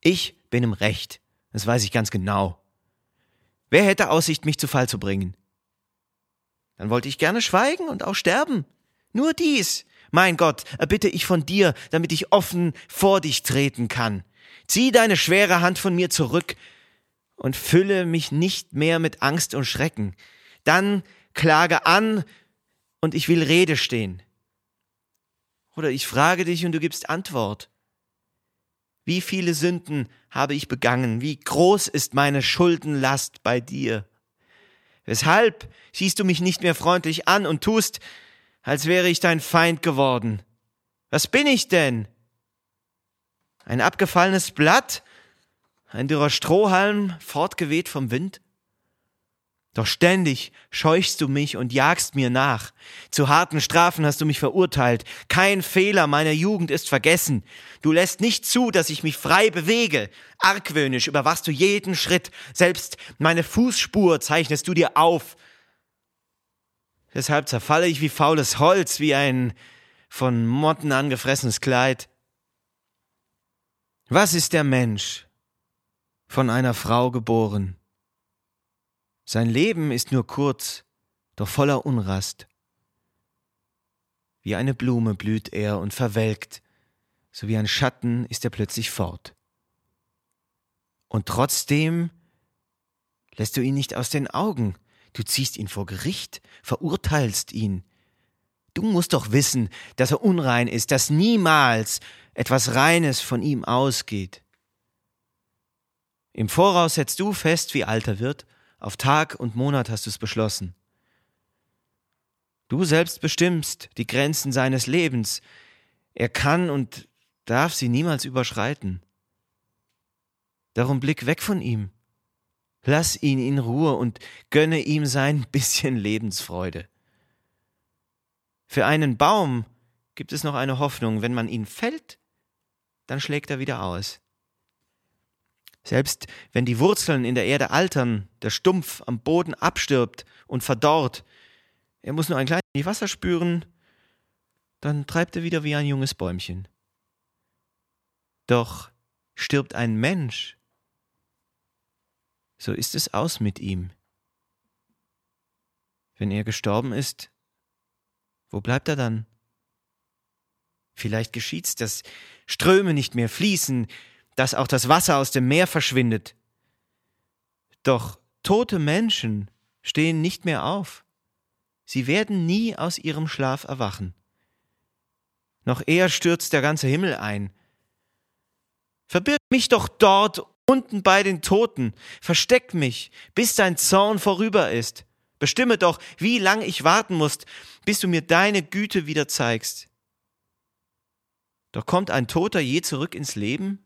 Ich bin im Recht, das weiß ich ganz genau. Wer hätte Aussicht, mich zu Fall zu bringen? Dann wollte ich gerne schweigen und auch sterben. Nur dies, mein Gott, erbitte ich von dir, damit ich offen vor dich treten kann. Zieh deine schwere Hand von mir zurück und fülle mich nicht mehr mit Angst und Schrecken. Dann klage an und ich will Rede stehen. Oder ich frage dich und du gibst Antwort. Wie viele Sünden habe ich begangen? Wie groß ist meine Schuldenlast bei dir? Weshalb siehst du mich nicht mehr freundlich an und tust, als wäre ich dein Feind geworden? Was bin ich denn? Ein abgefallenes Blatt? Ein dürrer Strohhalm, fortgeweht vom Wind? Doch ständig scheuchst du mich und jagst mir nach. Zu harten Strafen hast du mich verurteilt. Kein Fehler meiner Jugend ist vergessen. Du lässt nicht zu, dass ich mich frei bewege. Argwöhnisch überwachst du jeden Schritt. Selbst meine Fußspur zeichnest du dir auf. Deshalb zerfalle ich wie faules Holz, wie ein von Motten angefressenes Kleid. Was ist der Mensch? Von einer Frau geboren sein Leben ist nur kurz, doch voller Unrast. Wie eine Blume blüht er und verwelkt, so wie ein Schatten ist er plötzlich fort. Und trotzdem Lässt du ihn nicht aus den Augen? Du ziehst ihn vor Gericht, verurteilst ihn. Du musst doch wissen, dass er unrein ist, dass niemals etwas Reines von ihm ausgeht. Im Voraus setzt du fest, wie alt er wird, auf Tag und Monat hast du es beschlossen. Du selbst bestimmst die Grenzen seines Lebens. Er kann und darf sie niemals überschreiten. Darum blick weg von ihm. Lass ihn in Ruhe und gönne ihm sein bisschen Lebensfreude. Für einen Baum gibt es noch eine Hoffnung, wenn man ihn fällt, dann schlägt er wieder aus. Selbst wenn die Wurzeln in der Erde altern, der Stumpf am Boden abstirbt und verdorrt, er muss nur ein kleines Wasser spüren, dann treibt er wieder wie ein junges Bäumchen. Doch stirbt ein Mensch, so ist es aus mit ihm. Wenn er gestorben ist, wo bleibt er dann? Vielleicht geschieht's, dass Ströme nicht mehr fließen, dass auch das Wasser aus dem Meer verschwindet. Doch tote Menschen stehen nicht mehr auf. Sie werden nie aus ihrem Schlaf erwachen. Noch eher stürzt der ganze Himmel ein. Verbirg mich doch dort unten bei den Toten, versteck mich, bis dein Zorn vorüber ist. Bestimme doch, wie lang ich warten muss, bis du mir deine Güte wieder zeigst. Doch kommt ein Toter je zurück ins Leben?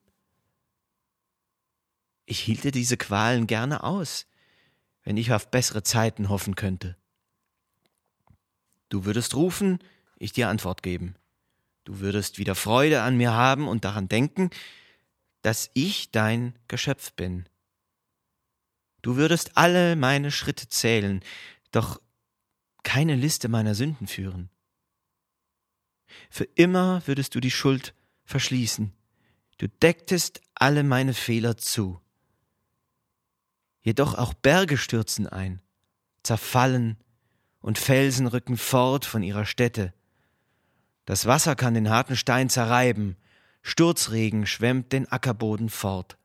Ich hielte diese Qualen gerne aus, wenn ich auf bessere Zeiten hoffen könnte. Du würdest rufen, ich dir Antwort geben. Du würdest wieder Freude an mir haben und daran denken, dass ich dein Geschöpf bin. Du würdest alle meine Schritte zählen, doch keine Liste meiner Sünden führen. Für immer würdest du die Schuld verschließen. Du decktest alle meine Fehler zu. Jedoch auch Berge stürzen ein, zerfallen und Felsen rücken fort von ihrer Stätte. Das Wasser kann den harten Stein zerreiben, Sturzregen schwemmt den Ackerboden fort.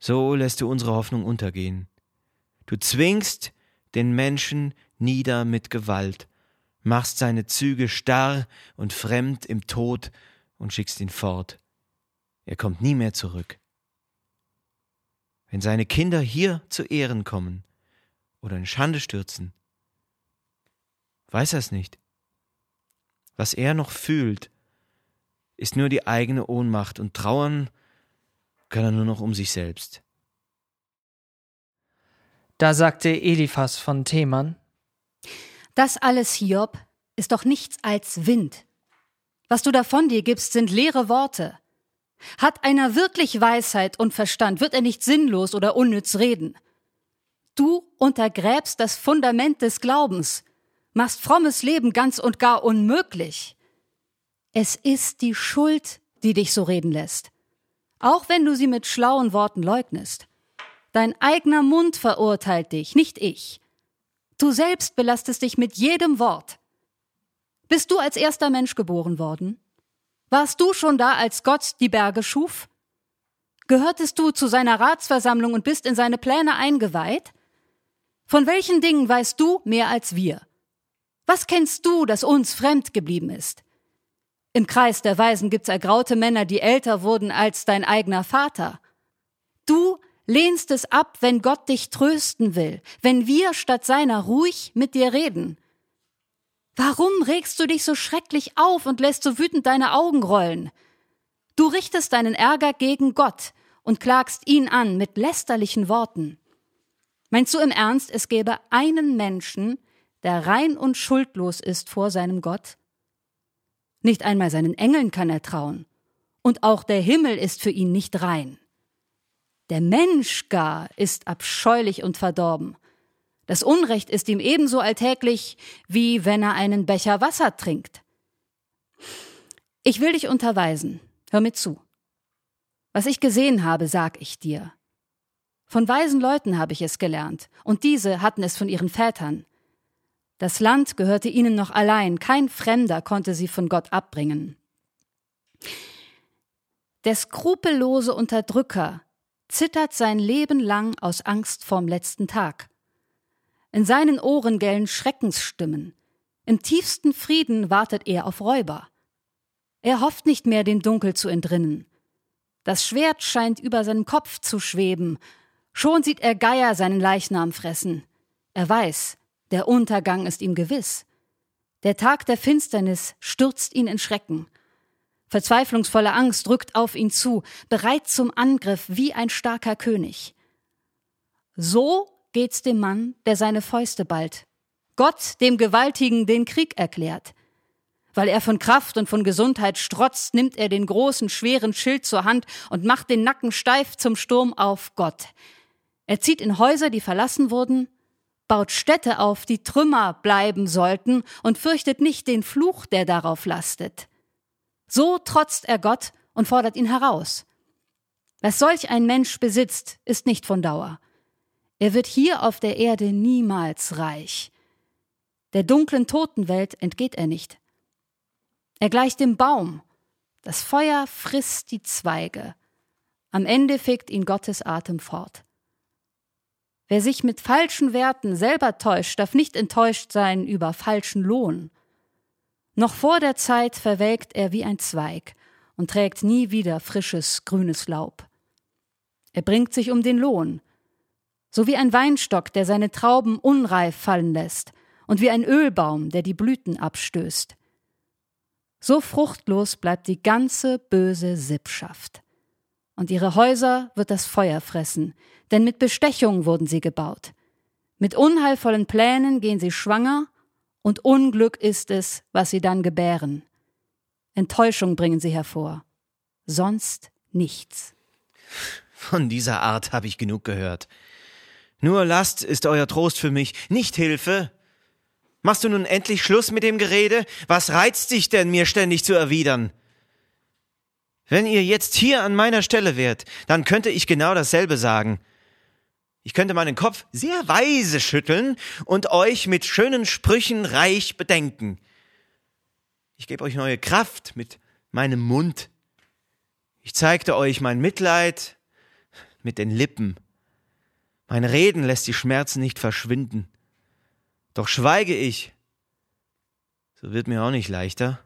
So lässt du unsere Hoffnung untergehen. Du zwingst den Menschen nieder mit Gewalt, machst seine Züge starr und fremd im Tod und schickst ihn fort. Er kommt nie mehr zurück. Wenn seine Kinder hier zu Ehren kommen oder in Schande stürzen, weiß er es nicht. Was er noch fühlt, ist nur die eigene Ohnmacht und trauern kann er nur noch um sich selbst. Da sagte Eliphas von Theman, Das alles, Hiob, ist doch nichts als Wind. Was du davon dir gibst, sind leere Worte. Hat einer wirklich Weisheit und Verstand, wird er nicht sinnlos oder unnütz reden. Du untergräbst das Fundament des Glaubens, machst frommes Leben ganz und gar unmöglich. Es ist die Schuld, die dich so reden lässt. Auch wenn du sie mit schlauen Worten leugnest. Dein eigener Mund verurteilt dich, nicht ich. Du selbst belastest dich mit jedem Wort. Bist du als erster Mensch geboren worden? Warst du schon da, als Gott die Berge schuf? Gehörtest du zu seiner Ratsversammlung und bist in seine Pläne eingeweiht? Von welchen Dingen weißt du mehr als wir? Was kennst du, das uns fremd geblieben ist? Im Kreis der Weisen gibt's ergraute Männer, die älter wurden als dein eigener Vater. Du lehnst es ab, wenn Gott dich trösten will, wenn wir statt seiner ruhig mit dir reden. Warum regst du dich so schrecklich auf und lässt so wütend deine Augen rollen? Du richtest deinen Ärger gegen Gott und klagst ihn an mit lästerlichen Worten. Meinst du im Ernst, es gäbe einen Menschen, der rein und schuldlos ist vor seinem Gott? Nicht einmal seinen Engeln kann er trauen. Und auch der Himmel ist für ihn nicht rein. Der Mensch gar ist abscheulich und verdorben. Das Unrecht ist ihm ebenso alltäglich, wie wenn er einen Becher Wasser trinkt. Ich will dich unterweisen. Hör mir zu. Was ich gesehen habe, sag ich dir. Von weisen Leuten habe ich es gelernt, und diese hatten es von ihren Vätern. Das Land gehörte ihnen noch allein, kein Fremder konnte sie von Gott abbringen. Der skrupellose Unterdrücker zittert sein Leben lang aus Angst vorm letzten Tag. In seinen Ohren gellen Schreckensstimmen. Im tiefsten Frieden wartet er auf Räuber. Er hofft nicht mehr, dem Dunkel zu entrinnen. Das Schwert scheint über seinem Kopf zu schweben. Schon sieht er Geier seinen Leichnam fressen. Er weiß, der Untergang ist ihm gewiss. Der Tag der Finsternis stürzt ihn in Schrecken. Verzweiflungsvolle Angst rückt auf ihn zu, bereit zum Angriff wie ein starker König. So geht's dem Mann, der seine Fäuste ballt, Gott dem Gewaltigen den Krieg erklärt. Weil er von Kraft und von Gesundheit strotzt, nimmt er den großen, schweren Schild zur Hand und macht den Nacken steif zum Sturm auf Gott. Er zieht in Häuser, die verlassen wurden, baut Städte auf, die Trümmer bleiben sollten, und fürchtet nicht den Fluch, der darauf lastet. So trotzt er Gott und fordert ihn heraus. Was solch ein Mensch besitzt, ist nicht von Dauer. Er wird hier auf der Erde niemals reich. Der dunklen Totenwelt entgeht er nicht. Er gleicht dem Baum. Das Feuer frisst die Zweige. Am Ende fegt ihn Gottes Atem fort. Wer sich mit falschen Werten selber täuscht, darf nicht enttäuscht sein über falschen Lohn. Noch vor der Zeit verwelkt er wie ein Zweig und trägt nie wieder frisches, grünes Laub. Er bringt sich um den Lohn, so wie ein Weinstock, der seine Trauben unreif fallen lässt, und wie ein Ölbaum, der die Blüten abstößt. So fruchtlos bleibt die ganze böse Sippschaft. Und ihre Häuser wird das Feuer fressen, denn mit Bestechung wurden sie gebaut. Mit unheilvollen Plänen gehen sie schwanger und Unglück ist es, was sie dann gebären. Enttäuschung bringen sie hervor. Sonst nichts. Von dieser Art habe ich genug gehört. Nur Last ist euer Trost für mich, nicht Hilfe. Machst du nun endlich Schluss mit dem Gerede? Was reizt dich denn, mir ständig zu erwidern? Wenn ihr jetzt hier an meiner Stelle wärt, dann könnte ich genau dasselbe sagen. Ich könnte meinen Kopf sehr weise schütteln und euch mit schönen Sprüchen reich bedenken. Ich gebe euch neue Kraft mit meinem Mund. Ich zeigte euch mein Mitleid mit den Lippen. Mein Reden lässt die Schmerzen nicht verschwinden. Doch schweige ich, so wird mir auch nicht leichter.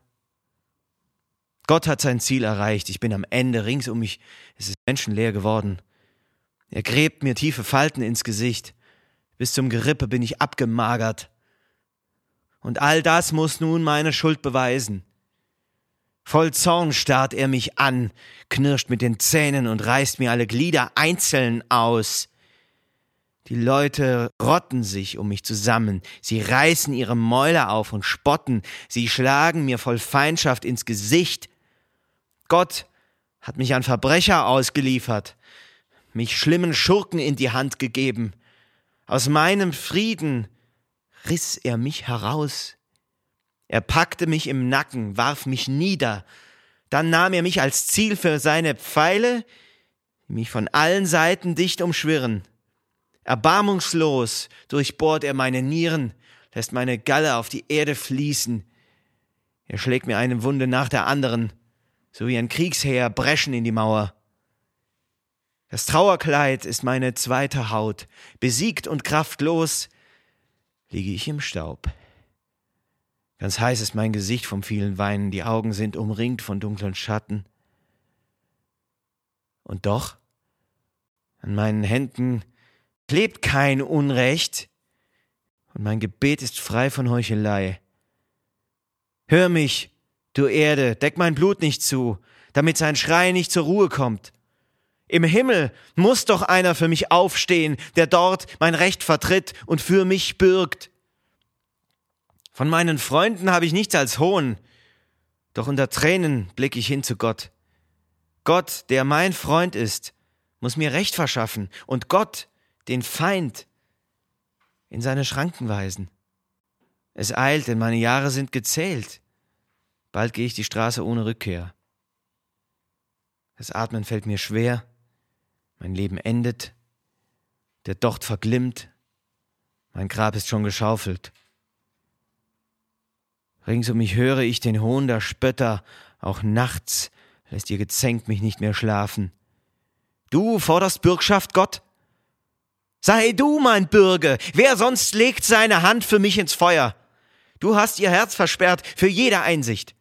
Gott hat sein Ziel erreicht. Ich bin am Ende. Rings um mich es ist menschenleer geworden. Er gräbt mir tiefe Falten ins Gesicht. Bis zum Gerippe bin ich abgemagert. Und all das muss nun meine Schuld beweisen. Voll Zorn starrt er mich an, knirscht mit den Zähnen und reißt mir alle Glieder einzeln aus. Die Leute rotten sich um mich zusammen, sie reißen ihre Mäuler auf und spotten, sie schlagen mir voll Feindschaft ins Gesicht. Gott hat mich an Verbrecher ausgeliefert, mich schlimmen Schurken in die Hand gegeben. Aus meinem Frieden riss er mich heraus. Er packte mich im Nacken, warf mich nieder, dann nahm er mich als Ziel für seine Pfeile, die mich von allen Seiten dicht umschwirren. Erbarmungslos durchbohrt er meine Nieren, lässt meine Galle auf die Erde fließen. Er schlägt mir eine Wunde nach der anderen, so wie ein Kriegsheer Breschen in die Mauer. Das Trauerkleid ist meine zweite Haut. Besiegt und kraftlos liege ich im Staub. Ganz heiß ist mein Gesicht vom vielen Weinen, die Augen sind umringt von dunklen Schatten. Und doch, an meinen Händen klebt kein Unrecht, und mein Gebet ist frei von Heuchelei. Hör mich, du Erde, deck mein Blut nicht zu, damit sein Schrei nicht zur Ruhe kommt. Im Himmel muss doch einer für mich aufstehen, der dort mein Recht vertritt und für mich bürgt. Von meinen Freunden habe ich nichts als Hohn, doch unter Tränen blicke ich hin zu Gott. Gott, der mein Freund ist, muss mir Recht verschaffen und Gott, den Feind, in seine Schranken weisen. Es eilt, denn meine Jahre sind gezählt. Bald gehe ich die Straße ohne Rückkehr. Das Atmen fällt mir schwer, mein Leben endet, der Docht verglimmt, mein Grab ist schon geschaufelt. Rings um mich höre ich den Hohn der Spötter, auch nachts lässt ihr Gezänk mich nicht mehr schlafen. Du forderst Bürgschaft, Gott? Sei du mein Bürger, wer sonst legt seine Hand für mich ins Feuer? Du hast ihr Herz versperrt für jede Einsicht.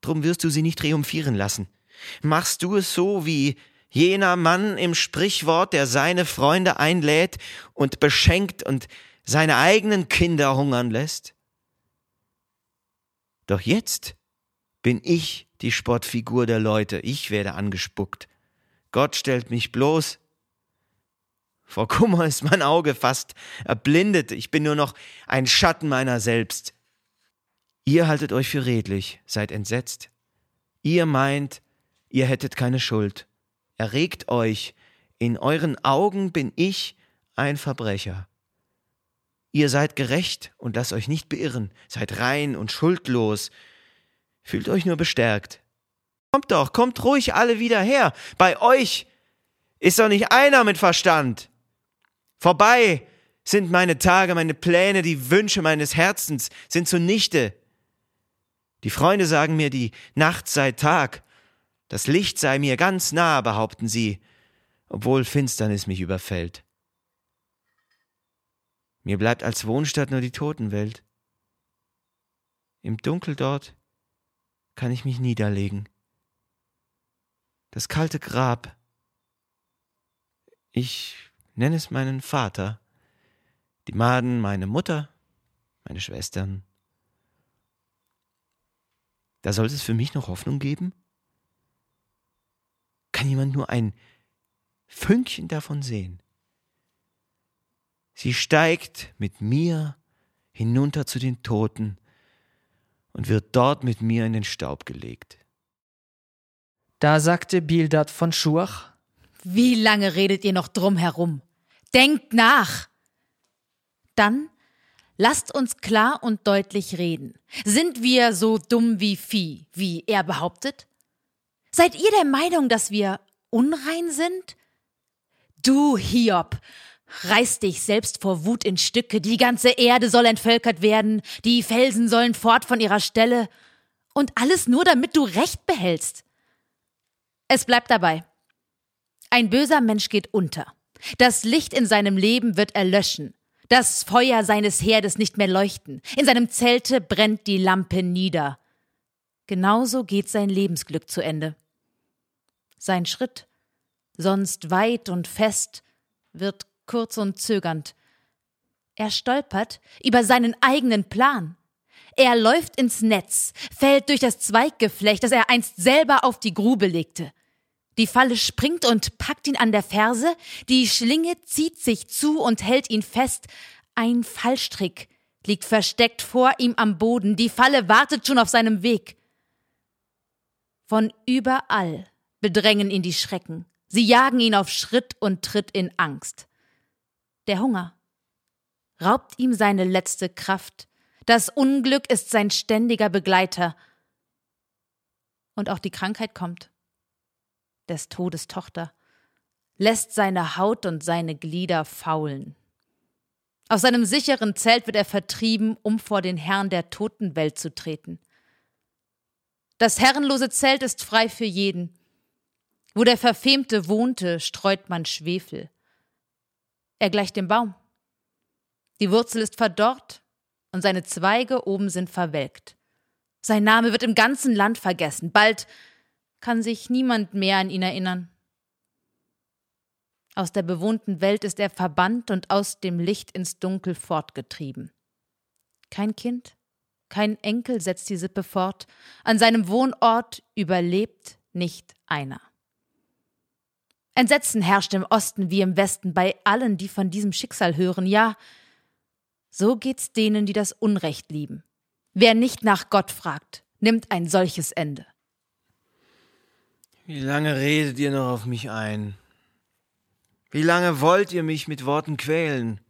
Drum wirst du sie nicht triumphieren lassen. Machst du es so wie jener Mann im Sprichwort, der seine Freunde einlädt und beschenkt und seine eigenen Kinder hungern lässt? Doch jetzt bin ich die Spottfigur der Leute, ich werde angespuckt. Gott stellt mich bloß. Vor Kummer ist mein Auge fast erblindet, ich bin nur noch ein Schatten meiner selbst. Ihr haltet euch für redlich, seid entsetzt. Ihr meint, ihr hättet keine Schuld. Erregt euch, in euren Augen bin ich ein Verbrecher. Ihr seid gerecht und lasst euch nicht beirren, seid rein und schuldlos. Fühlt euch nur bestärkt. Kommt doch, kommt ruhig alle wieder her. Bei euch ist doch nicht einer mit Verstand. Vorbei sind meine Tage, meine Pläne, die Wünsche meines Herzens sind zunichte. Die Freunde sagen mir, die Nacht sei Tag, das Licht sei mir ganz nah, behaupten sie, obwohl Finsternis mich überfällt. Mir bleibt als Wohnstatt nur die Totenwelt. Im Dunkel dort kann ich mich niederlegen. Das kalte Grab. Ich nenne es meinen Vater, die Maden meine Mutter, meine Schwestern. Da sollte es für mich noch Hoffnung geben? Kann jemand nur ein Fünkchen davon sehen? Sie steigt mit mir hinunter zu den Toten und wird dort mit mir in den Staub gelegt. Da sagte Bildad von Schuach, Wie lange redet ihr noch drum herum? Denkt nach! Dann lasst uns klar und deutlich reden. Sind wir so dumm wie Vieh, wie er behauptet? Seid ihr der Meinung, dass wir unrein sind? Du, Hiob, reiß dich selbst vor Wut in Stücke, die ganze Erde soll entvölkert werden, die Felsen sollen fort von ihrer Stelle, und alles nur, damit du Recht behältst. Es bleibt dabei. Ein böser Mensch geht unter. Das Licht in seinem Leben wird erlöschen. Das Feuer seines Herdes nicht mehr leuchten. In seinem Zelte brennt die Lampe nieder. Genauso geht sein Lebensglück zu Ende. Sein Schritt, sonst weit und fest, wird kurz und zögernd. Er stolpert über seinen eigenen Plan. Er läuft ins Netz, fällt durch das Zweiggeflecht, das er einst selber auf die Grube legte. Die Falle springt und packt ihn an der Ferse, die Schlinge zieht sich zu und hält ihn fest. Ein Fallstrick liegt versteckt vor ihm am Boden, die Falle wartet schon auf seinem Weg. Von überall bedrängen ihn die Schrecken, sie jagen ihn auf Schritt und Tritt in Angst. Der Hunger raubt ihm seine letzte Kraft, das Unglück ist sein ständiger Begleiter. Und auch die Krankheit kommt, des Todes Tochter, lässt seine Haut und seine Glieder faulen. Aus seinem sicheren Zelt wird er vertrieben, um vor den Herrn der Totenwelt zu treten. Das herrenlose Zelt ist frei für jeden. Wo der Verfemte wohnte, streut man Schwefel. Er gleicht dem Baum. Die Wurzel ist verdorrt und seine Zweige oben sind verwelkt. Sein Name wird im ganzen Land vergessen. Bald kann sich niemand mehr an ihn erinnern. Aus der bewohnten Welt ist er verbannt und aus dem Licht ins Dunkel fortgetrieben. Kein Kind, kein Enkel setzt die Sippe fort, an seinem Wohnort überlebt nicht einer. Entsetzen herrscht im Osten wie im Westen bei allen, die von diesem Schicksal hören, ja, so geht's denen, die das Unrecht lieben. Wer nicht nach Gott fragt, nimmt ein solches Ende. Wie lange redet ihr noch auf mich ein? Wie lange wollt ihr mich mit Worten quälen?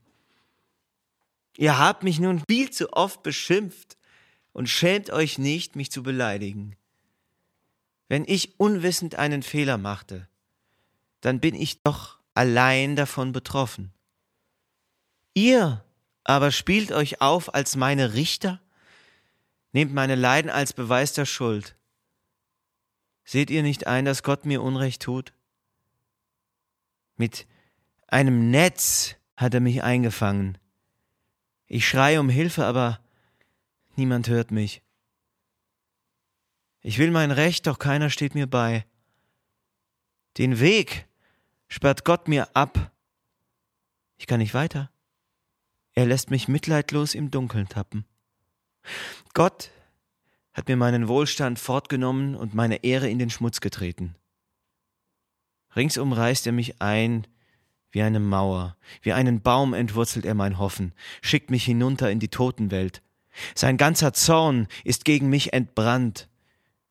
Ihr habt mich nun viel zu oft beschimpft und schämt euch nicht, mich zu beleidigen. Wenn ich unwissend einen Fehler machte, dann bin ich doch allein davon betroffen. Ihr aber spielt euch auf als meine Richter, nehmt meine Leiden als Beweis der Schuld. Seht ihr nicht ein, dass Gott mir Unrecht tut? Mit einem Netz hat er mich eingefangen. Ich schreie um Hilfe, aber niemand hört mich. Ich will mein Recht, doch keiner steht mir bei. Den Weg sperrt Gott mir ab. Ich kann nicht weiter. Er lässt mich mitleidlos im Dunkeln tappen. Gott hat mir meinen Wohlstand fortgenommen und meine Ehre in den Schmutz getreten. Ringsum reißt er mich ein wie eine Mauer, wie einen Baum entwurzelt er mein Hoffen, schickt mich hinunter in die Totenwelt. Sein ganzer Zorn ist gegen mich entbrannt.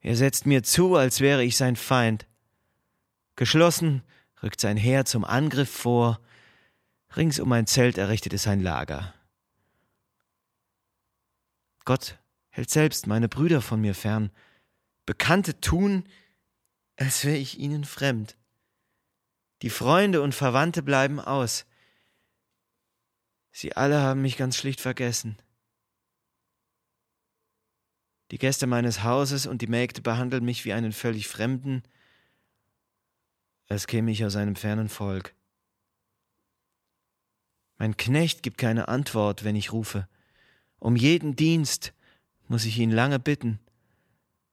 Er setzt mir zu, als wäre ich sein Feind. Geschlossen rückt sein Heer zum Angriff vor, rings um mein Zelt errichtet es ein Lager. Gott hält selbst meine Brüder von mir fern. Bekannte tun, als wäre ich ihnen fremd. Die Freunde und Verwandte bleiben aus. Sie alle haben mich ganz schlicht vergessen. Die Gäste meines Hauses und die Mägde behandeln mich wie einen völlig Fremden, als käme ich aus einem fernen Volk. Mein Knecht gibt keine Antwort, wenn ich rufe. Um jeden Dienst muss ich ihn lange bitten.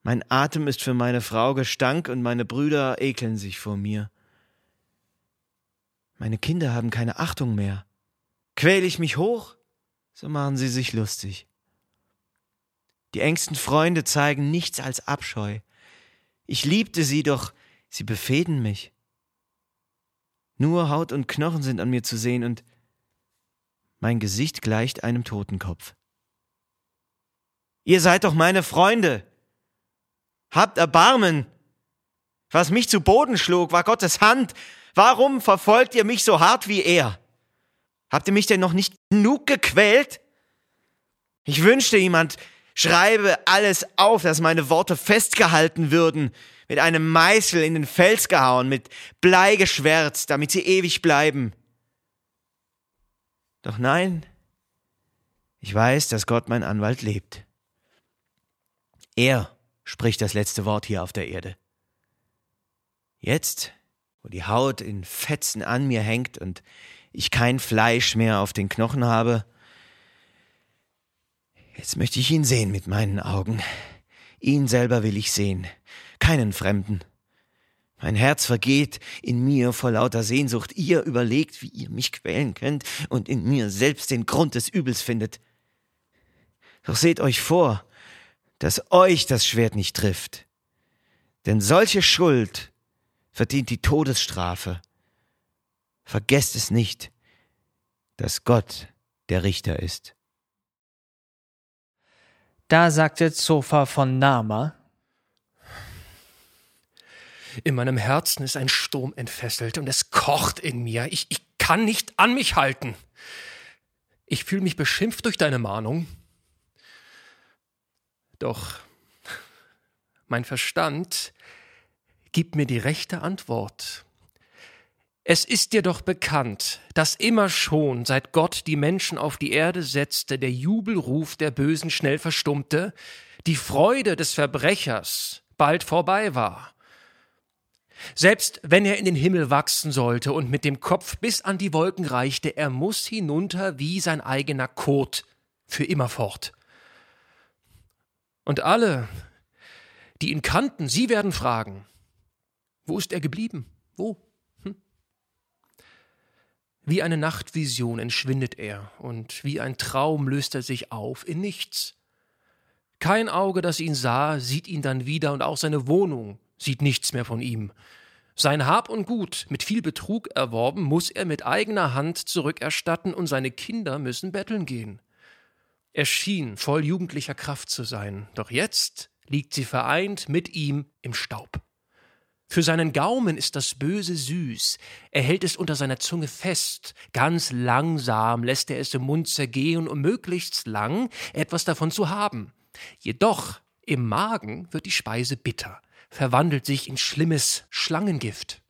Mein Atem ist für meine Frau Gestank und meine Brüder ekeln sich vor mir. Meine Kinder haben keine Achtung mehr. Quäl ich mich hoch, so machen sie sich lustig. Die engsten Freunde zeigen nichts als Abscheu. Ich liebte sie, doch sie befehden mich. Nur Haut und Knochen sind an mir zu sehen und mein Gesicht gleicht einem Totenkopf. Ihr seid doch meine Freunde. Habt Erbarmen. Was mich zu Boden schlug, war Gottes Hand, Warum verfolgt ihr mich so hart wie er? Habt ihr mich denn noch nicht genug gequält? Ich wünschte, jemand schreibe alles auf, dass meine Worte festgehalten würden, mit einem Meißel in den Fels gehauen, mit Blei geschwärzt, damit sie ewig bleiben. Doch nein, ich weiß, dass Gott mein Anwalt lebt. Er spricht das letzte Wort hier auf der Erde. Jetzt wo die Haut in Fetzen an mir hängt und ich kein Fleisch mehr auf den Knochen habe. Jetzt möchte ich ihn sehen mit meinen Augen. Ihn selber will ich sehen, keinen Fremden. Mein Herz vergeht in mir vor lauter Sehnsucht. Ihr überlegt, wie ihr mich quälen könnt und in mir selbst den Grund des Übels findet. Doch seht euch vor, dass euch das Schwert nicht trifft. Denn solche Schuld verdient die Todesstrafe. Vergesst es nicht, dass Gott der Richter ist. Da sagte Zofa von Nama, in meinem Herzen ist ein Sturm entfesselt und es kocht in mir. Ich, ich kann nicht an mich halten. Ich fühle mich beschimpft durch deine Mahnung. Doch mein Verstand gib mir die rechte Antwort. Es ist dir doch bekannt, dass immer schon, seit Gott die Menschen auf die Erde setzte, der Jubelruf der Bösen schnell verstummte, die Freude des Verbrechers bald vorbei war. Selbst wenn er in den Himmel wachsen sollte und mit dem Kopf bis an die Wolken reichte, er muss hinunter wie sein eigener Kot für immerfort. Und alle, die ihn kannten, sie werden fragen, wo ist er geblieben? Wo? Hm? Wie eine Nachtvision entschwindet er, und wie ein Traum löst er sich auf in nichts. Kein Auge, das ihn sah, sieht ihn dann wieder, und auch seine Wohnung sieht nichts mehr von ihm. Sein Hab und Gut, mit viel Betrug erworben, muss er mit eigener Hand zurückerstatten, und seine Kinder müssen betteln gehen. Er schien voll jugendlicher Kraft zu sein, doch jetzt liegt sie vereint mit ihm im Staub. Für seinen Gaumen ist das Böse süß, er hält es unter seiner Zunge fest, ganz langsam lässt er es im Mund zergehen, um möglichst lang etwas davon zu haben. Jedoch im Magen wird die Speise bitter, verwandelt sich in schlimmes Schlangengift.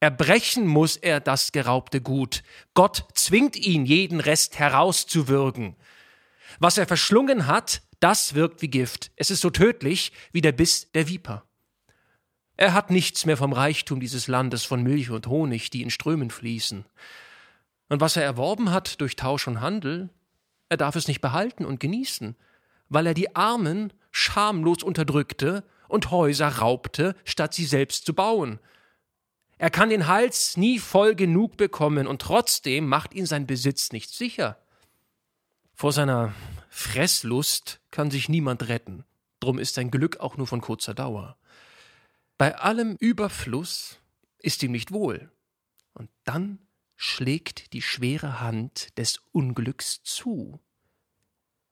Erbrechen muss er das geraubte Gut, Gott zwingt ihn, jeden Rest herauszuwürgen. Was er verschlungen hat, das wirkt wie Gift, es ist so tödlich wie der Biss der Viper. Er hat nichts mehr vom Reichtum dieses Landes von Milch und Honig, die in Strömen fließen. Und was er erworben hat durch Tausch und Handel, er darf es nicht behalten und genießen, weil er die Armen schamlos unterdrückte und Häuser raubte, statt sie selbst zu bauen. Er kann den Hals nie voll genug bekommen, und trotzdem macht ihn sein Besitz nicht sicher. Vor seiner Fresslust kann sich niemand retten, drum ist sein Glück auch nur von kurzer Dauer. Bei allem Überfluss ist ihm nicht wohl, und dann schlägt die schwere Hand des Unglücks zu.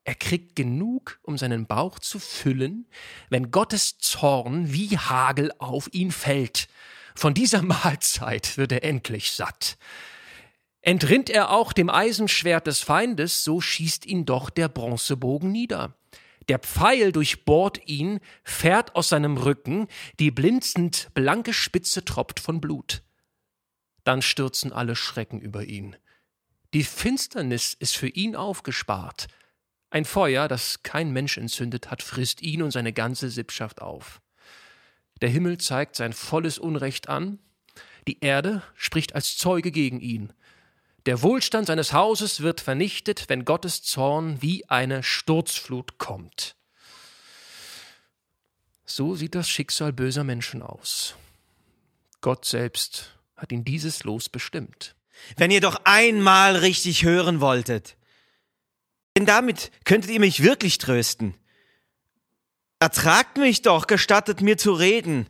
Er kriegt genug, um seinen Bauch zu füllen, wenn Gottes Zorn wie Hagel auf ihn fällt. Von dieser Mahlzeit wird er endlich satt. Entrinnt er auch dem Eisenschwert des Feindes, so schießt ihn doch der Bronzebogen nieder. Der Pfeil durchbohrt ihn, fährt aus seinem Rücken, die blinzend blanke Spitze tropft von Blut. Dann stürzen alle Schrecken über ihn. Die Finsternis ist für ihn aufgespart. Ein Feuer, das kein Mensch entzündet hat, frisst ihn und seine ganze Sippschaft auf. Der Himmel zeigt sein volles Unrecht an, die Erde spricht als Zeuge gegen ihn. Der Wohlstand seines Hauses wird vernichtet, wenn Gottes Zorn wie eine Sturzflut kommt. So sieht das Schicksal böser Menschen aus. Gott selbst hat ihn dieses Los bestimmt. Wenn ihr doch einmal richtig hören wolltet. Denn damit könntet ihr mich wirklich trösten. Ertragt mich doch, gestattet mir zu reden.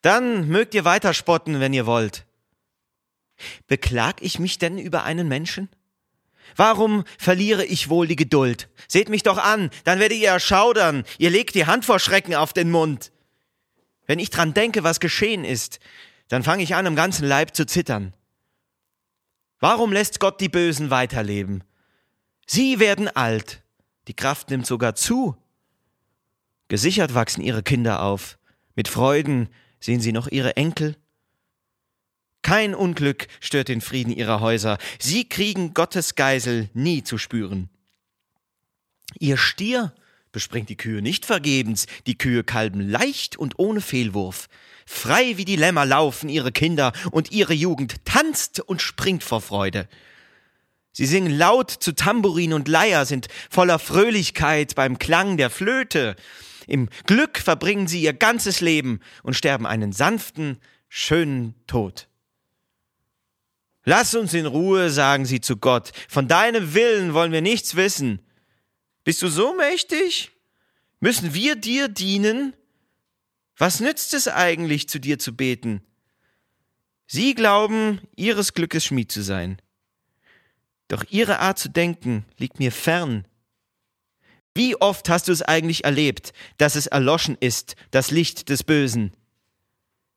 Dann mögt ihr weiter spotten, wenn ihr wollt. Beklag ich mich denn über einen Menschen? Warum verliere ich wohl die Geduld? Seht mich doch an, dann werdet ihr erschaudern, ihr legt die Hand vor Schrecken auf den Mund. Wenn ich dran denke, was geschehen ist, dann fange ich an, im ganzen Leib zu zittern. Warum lässt Gott die Bösen weiterleben? Sie werden alt, die Kraft nimmt sogar zu. Gesichert wachsen ihre Kinder auf, mit Freuden sehen sie noch ihre Enkel. Kein Unglück stört den Frieden ihrer Häuser, sie kriegen Gottes Geisel nie zu spüren. Ihr Stier bespringt die Kühe nicht vergebens, die Kühe kalben leicht und ohne Fehlwurf. Frei wie die Lämmer laufen ihre Kinder, und ihre Jugend tanzt und springt vor Freude. Sie singen laut zu Tambourin und Leier, sind voller Fröhlichkeit beim Klang der Flöte. Im Glück verbringen sie ihr ganzes Leben und sterben einen sanften, schönen Tod. Lass uns in Ruhe, sagen sie zu Gott. Von deinem Willen wollen wir nichts wissen. Bist du so mächtig? Müssen wir dir dienen? Was nützt es eigentlich, zu dir zu beten? Sie glauben, ihres Glückes Schmied zu sein. Doch ihre Art zu denken liegt mir fern. Wie oft hast du es eigentlich erlebt, dass es erloschen ist, das Licht des Bösen?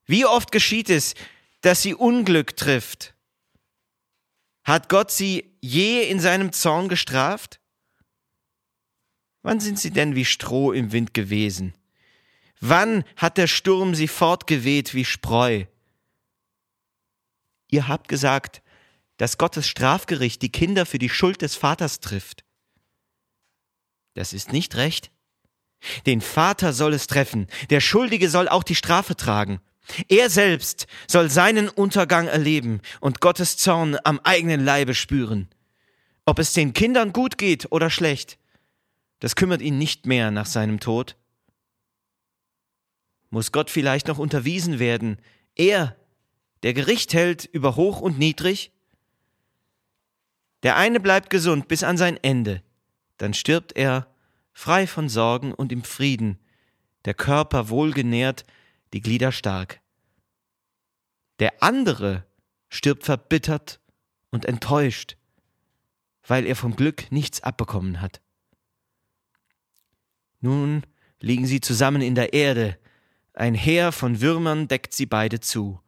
Wie oft geschieht es, dass sie Unglück trifft? Hat Gott sie je in seinem Zorn gestraft? Wann sind sie denn wie Stroh im Wind gewesen? Wann hat der Sturm sie fortgeweht wie Spreu? Ihr habt gesagt, dass Gottes Strafgericht die Kinder für die Schuld des Vaters trifft. Das ist nicht recht. Den Vater soll es treffen, der Schuldige soll auch die Strafe tragen. Er selbst soll seinen Untergang erleben und Gottes Zorn am eigenen Leibe spüren. Ob es den Kindern gut geht oder schlecht, das kümmert ihn nicht mehr nach seinem Tod. Muss Gott vielleicht noch unterwiesen werden, er, der Gericht hält über hoch und niedrig? Der eine bleibt gesund bis an sein Ende, dann stirbt er, frei von Sorgen und im Frieden, der Körper wohlgenährt, die Glieder stark. Der andere stirbt verbittert und enttäuscht, weil er vom Glück nichts abbekommen hat. Nun liegen sie zusammen in der Erde, ein Heer von Würmern deckt sie beide zu.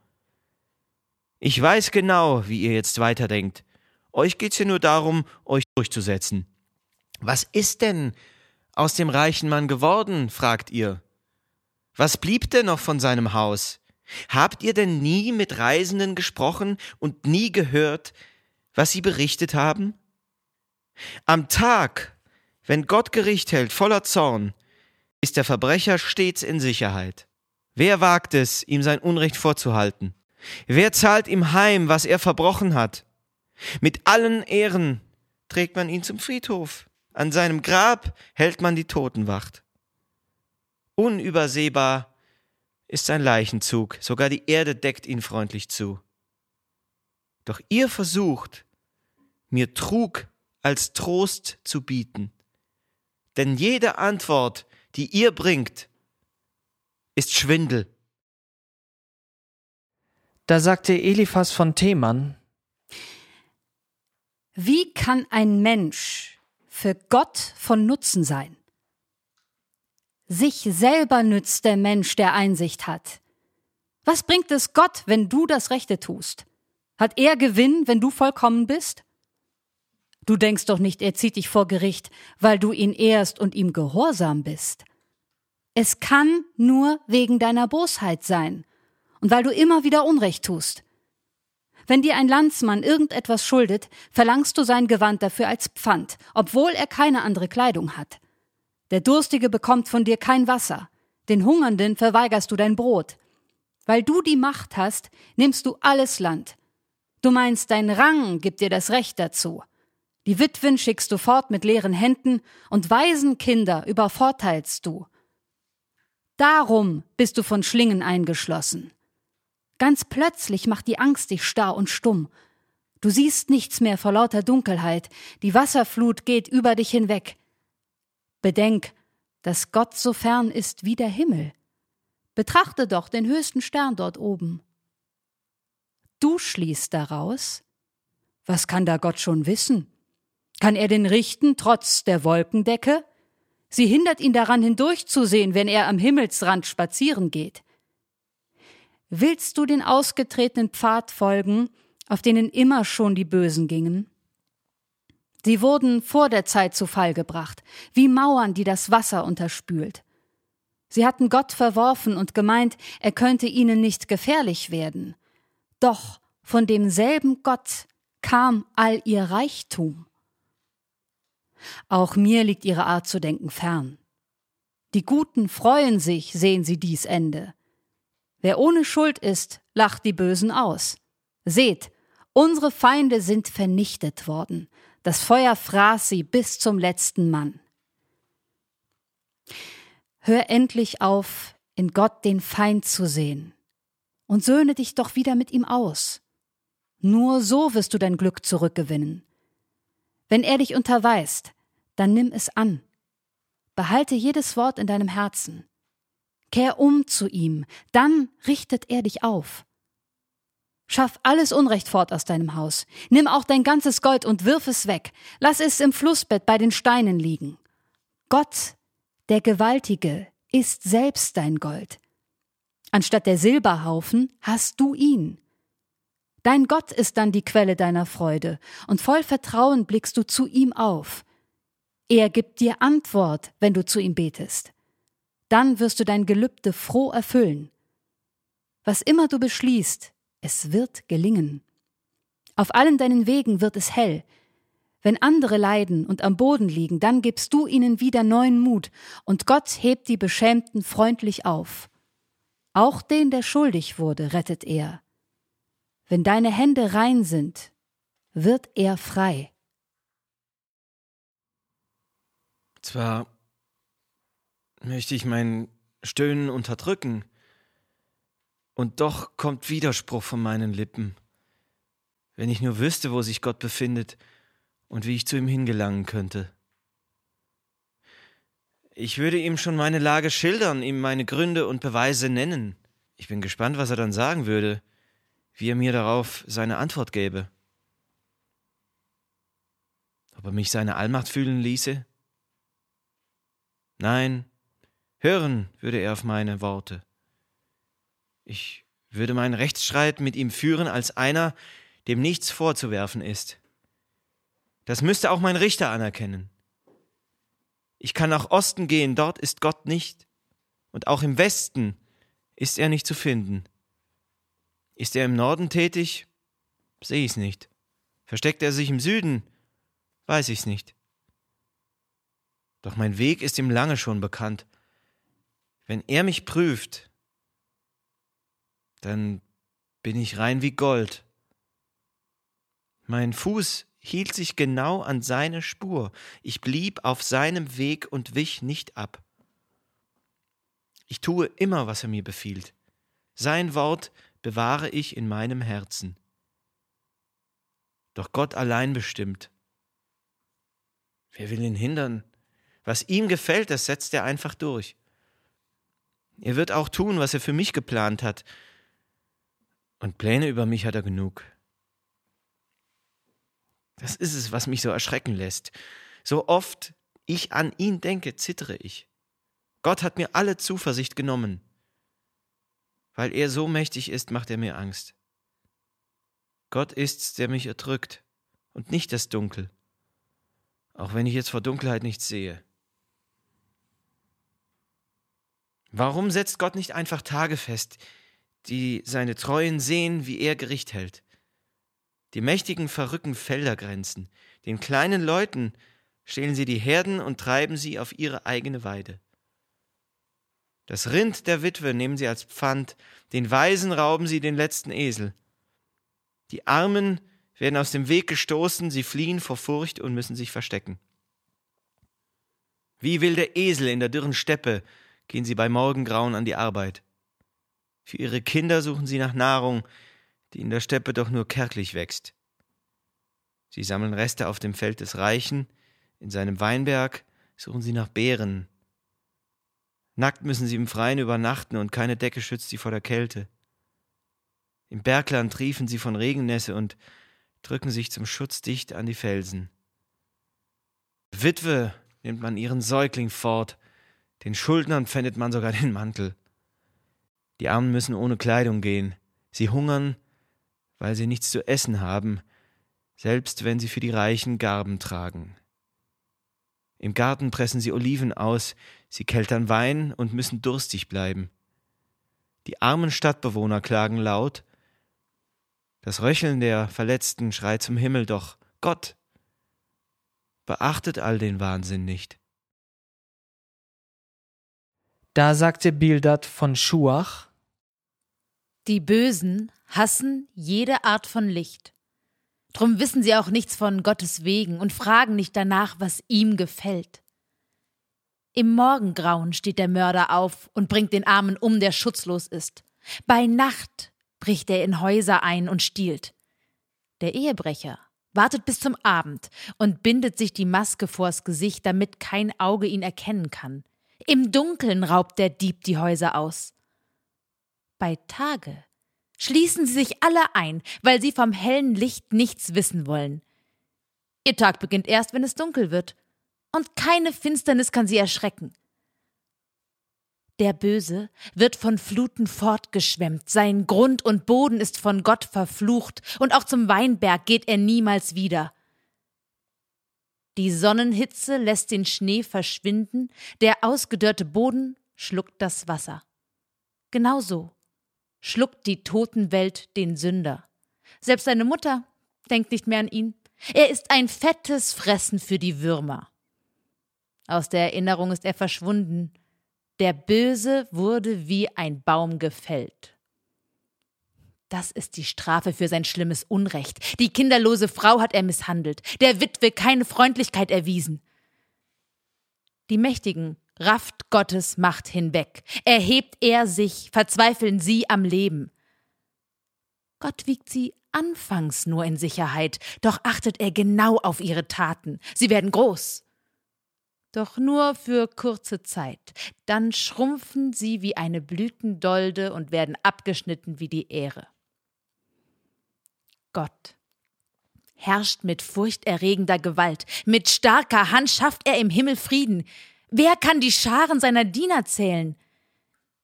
Ich weiß genau, wie ihr jetzt weiterdenkt. Euch geht's ja nur darum, euch durchzusetzen. Was ist denn aus dem reichen Mann geworden? fragt ihr. Was blieb denn noch von seinem Haus? Habt ihr denn nie mit Reisenden gesprochen und nie gehört, was sie berichtet haben? Am Tag, wenn Gott Gericht hält voller Zorn, ist der Verbrecher stets in Sicherheit. Wer wagt es, ihm sein Unrecht vorzuhalten? Wer zahlt ihm heim, was er verbrochen hat? Mit allen Ehren trägt man ihn zum Friedhof. An seinem Grab hält man die Totenwacht. Unübersehbar ist sein Leichenzug, sogar die Erde deckt ihn freundlich zu. Doch ihr versucht, mir Trug als Trost zu bieten. Denn jede Antwort, die ihr bringt, ist Schwindel. Da sagte Eliphas von Theman, Wie kann ein Mensch für Gott von Nutzen sein? Sich selber nützt der Mensch, der Einsicht hat. Was bringt es Gott, wenn du das Rechte tust? Hat er Gewinn, wenn du vollkommen bist? Du denkst doch nicht, er zieht dich vor Gericht, weil du ihn ehrst und ihm gehorsam bist. Es kann nur wegen deiner Bosheit sein und weil du immer wieder Unrecht tust. Wenn dir ein Landsmann irgendetwas schuldet, verlangst du sein Gewand dafür als Pfand, obwohl er keine andere Kleidung hat. Der Durstige bekommt von dir kein Wasser, den Hungernden verweigerst du dein Brot. Weil du die Macht hast, nimmst du alles Land. Du meinst, dein Rang gibt dir das Recht dazu. Die Witwen schickst du fort mit leeren Händen und Waisenkinder übervorteilst du. Darum bist du von Schlingen eingeschlossen. Ganz plötzlich macht die Angst dich starr und stumm. Du siehst nichts mehr vor lauter Dunkelheit, die Wasserflut geht über dich hinweg. Bedenk, dass Gott so fern ist wie der Himmel. Betrachte doch den höchsten Stern dort oben. Du schließt daraus, was kann da Gott schon wissen? Kann er den richten trotz der Wolkendecke? Sie hindert ihn daran hindurchzusehen, wenn er am Himmelsrand spazieren geht. Willst du den ausgetretenen Pfad folgen, auf denen immer schon die Bösen gingen? Sie wurden vor der Zeit zu Fall gebracht, wie Mauern, die das Wasser unterspült. Sie hatten Gott verworfen und gemeint, er könnte ihnen nicht gefährlich werden. Doch von demselben Gott kam all ihr Reichtum. Auch mir liegt ihre Art zu denken fern. Die Guten freuen sich, sehen sie dies Ende. Wer ohne Schuld ist, lacht die Bösen aus. Seht, unsere Feinde sind vernichtet worden. Das Feuer fraß sie bis zum letzten Mann. Hör endlich auf, in Gott den Feind zu sehen, und söhne dich doch wieder mit ihm aus. Nur so wirst du dein Glück zurückgewinnen. Wenn er dich unterweist, dann nimm es an. Behalte jedes Wort in deinem Herzen. Kehr um zu ihm, dann richtet er dich auf. Schaff alles Unrecht fort aus deinem Haus. Nimm auch dein ganzes Gold und wirf es weg. Lass es im Flussbett bei den Steinen liegen. Gott, der Gewaltige, ist selbst dein Gold. Anstatt der Silberhaufen hast du ihn. Dein Gott ist dann die Quelle deiner Freude, und voll Vertrauen blickst du zu ihm auf. Er gibt dir Antwort, wenn du zu ihm betest. Dann wirst du dein Gelübde froh erfüllen. Was immer du beschließt, es wird gelingen. Auf allen deinen Wegen wird es hell. Wenn andere leiden und am Boden liegen, dann gibst du ihnen wieder neuen Mut, und Gott hebt die Beschämten freundlich auf. Auch den, der schuldig wurde, rettet er. Wenn deine Hände rein sind, wird er frei. Zwar möchte ich mein Stöhnen unterdrücken, und doch kommt Widerspruch von meinen Lippen. Wenn ich nur wüsste, wo sich Gott befindet und wie ich zu ihm hingelangen könnte. Ich würde ihm schon meine Lage schildern, ihm meine Gründe und Beweise nennen. Ich bin gespannt, was er dann sagen würde wie er mir darauf seine Antwort gäbe. Ob er mich seine Allmacht fühlen ließe? Nein, hören würde er auf meine Worte. Ich würde meinen Rechtsstreit mit ihm führen als einer, dem nichts vorzuwerfen ist. Das müsste auch mein Richter anerkennen. Ich kann nach Osten gehen, dort ist Gott nicht, und auch im Westen ist er nicht zu finden. Ist er im Norden tätig? Sehe ich's nicht. Versteckt er sich im Süden? Weiß ich's nicht. Doch mein Weg ist ihm lange schon bekannt. Wenn er mich prüft, dann bin ich rein wie Gold. Mein Fuß hielt sich genau an seine Spur. Ich blieb auf seinem Weg und wich nicht ab. Ich tue immer, was er mir befiehlt. Sein Wort bewahre ich in meinem Herzen. Doch Gott allein bestimmt. Wer will ihn hindern? Was ihm gefällt, das setzt er einfach durch. Er wird auch tun, was er für mich geplant hat. Und Pläne über mich hat er genug. Das ist es, was mich so erschrecken lässt. So oft ich an ihn denke, zittere ich. Gott hat mir alle Zuversicht genommen. Weil er so mächtig ist, macht er mir Angst. Gott ist's, der mich erdrückt und nicht das Dunkel, auch wenn ich jetzt vor Dunkelheit nichts sehe. Warum setzt Gott nicht einfach Tage fest, die seine Treuen sehen, wie er Gericht hält? Die Mächtigen verrücken Feldergrenzen, den kleinen Leuten stehlen sie die Herden und treiben sie auf ihre eigene Weide. Das Rind der Witwe nehmen sie als Pfand, den Weisen rauben sie den letzten Esel. Die Armen werden aus dem Weg gestoßen, sie fliehen vor Furcht und müssen sich verstecken. Wie wilde Esel in der dürren Steppe gehen sie bei Morgengrauen an die Arbeit. Für ihre Kinder suchen sie nach Nahrung, die in der Steppe doch nur kärglich wächst. Sie sammeln Reste auf dem Feld des Reichen, in seinem Weinberg suchen sie nach Beeren. Nackt müssen sie im Freien übernachten und keine Decke schützt sie vor der Kälte. Im Bergland triefen sie von Regennässe und drücken sich zum Schutz dicht an die Felsen. Witwe nimmt man ihren Säugling fort, den Schuldnern pfändet man sogar den Mantel. Die Armen müssen ohne Kleidung gehen, sie hungern weil sie nichts zu essen haben, selbst wenn sie für die Reichen Garben tragen. Im Garten pressen sie Oliven aus, sie keltern Wein und müssen durstig bleiben. Die armen Stadtbewohner klagen laut, das Röcheln der Verletzten schreit zum Himmel, doch Gott beachtet all den Wahnsinn nicht. Da sagte Bildad von Schuach, Die Bösen hassen jede Art von Licht. Drum wissen sie auch nichts von Gottes Wegen und fragen nicht danach, was ihm gefällt. Im Morgengrauen steht der Mörder auf und bringt den Armen um, der schutzlos ist. Bei Nacht bricht er in Häuser ein und stiehlt. Der Ehebrecher wartet bis zum Abend und bindet sich die Maske vors Gesicht, damit kein Auge ihn erkennen kann. Im Dunkeln raubt der Dieb die Häuser aus. Bei Tage schließen sie sich alle ein, weil sie vom hellen Licht nichts wissen wollen. Ihr Tag beginnt erst, wenn es dunkel wird, und keine Finsternis kann sie erschrecken. Der Böse wird von Fluten fortgeschwemmt, sein Grund und Boden ist von Gott verflucht, und auch zum Weinberg geht er niemals wieder. Die Sonnenhitze lässt den Schnee verschwinden, der ausgedörrte Boden schluckt das Wasser. Genauso schluckt die Totenwelt den Sünder. Selbst seine Mutter denkt nicht mehr an ihn. Er ist ein fettes Fressen für die Würmer. Aus der Erinnerung ist er verschwunden. Der Böse wurde wie ein Baum gefällt. Das ist die Strafe für sein schlimmes Unrecht. Die kinderlose Frau hat er misshandelt, der Witwe keine Freundlichkeit erwiesen. Die Mächtigen rafft Gottes Macht hinweg. Erhebt er sich, verzweifeln sie am Leben. Gott wiegt sie anfangs nur in Sicherheit, doch achtet er genau auf ihre Taten. Sie werden groß. Doch nur für kurze Zeit. Dann schrumpfen sie wie eine Blütendolde und werden abgeschnitten wie die Ähre. Gott herrscht mit furchterregender Gewalt. Mit starker Hand schafft er im Himmel Frieden. Wer kann die Scharen seiner Diener zählen?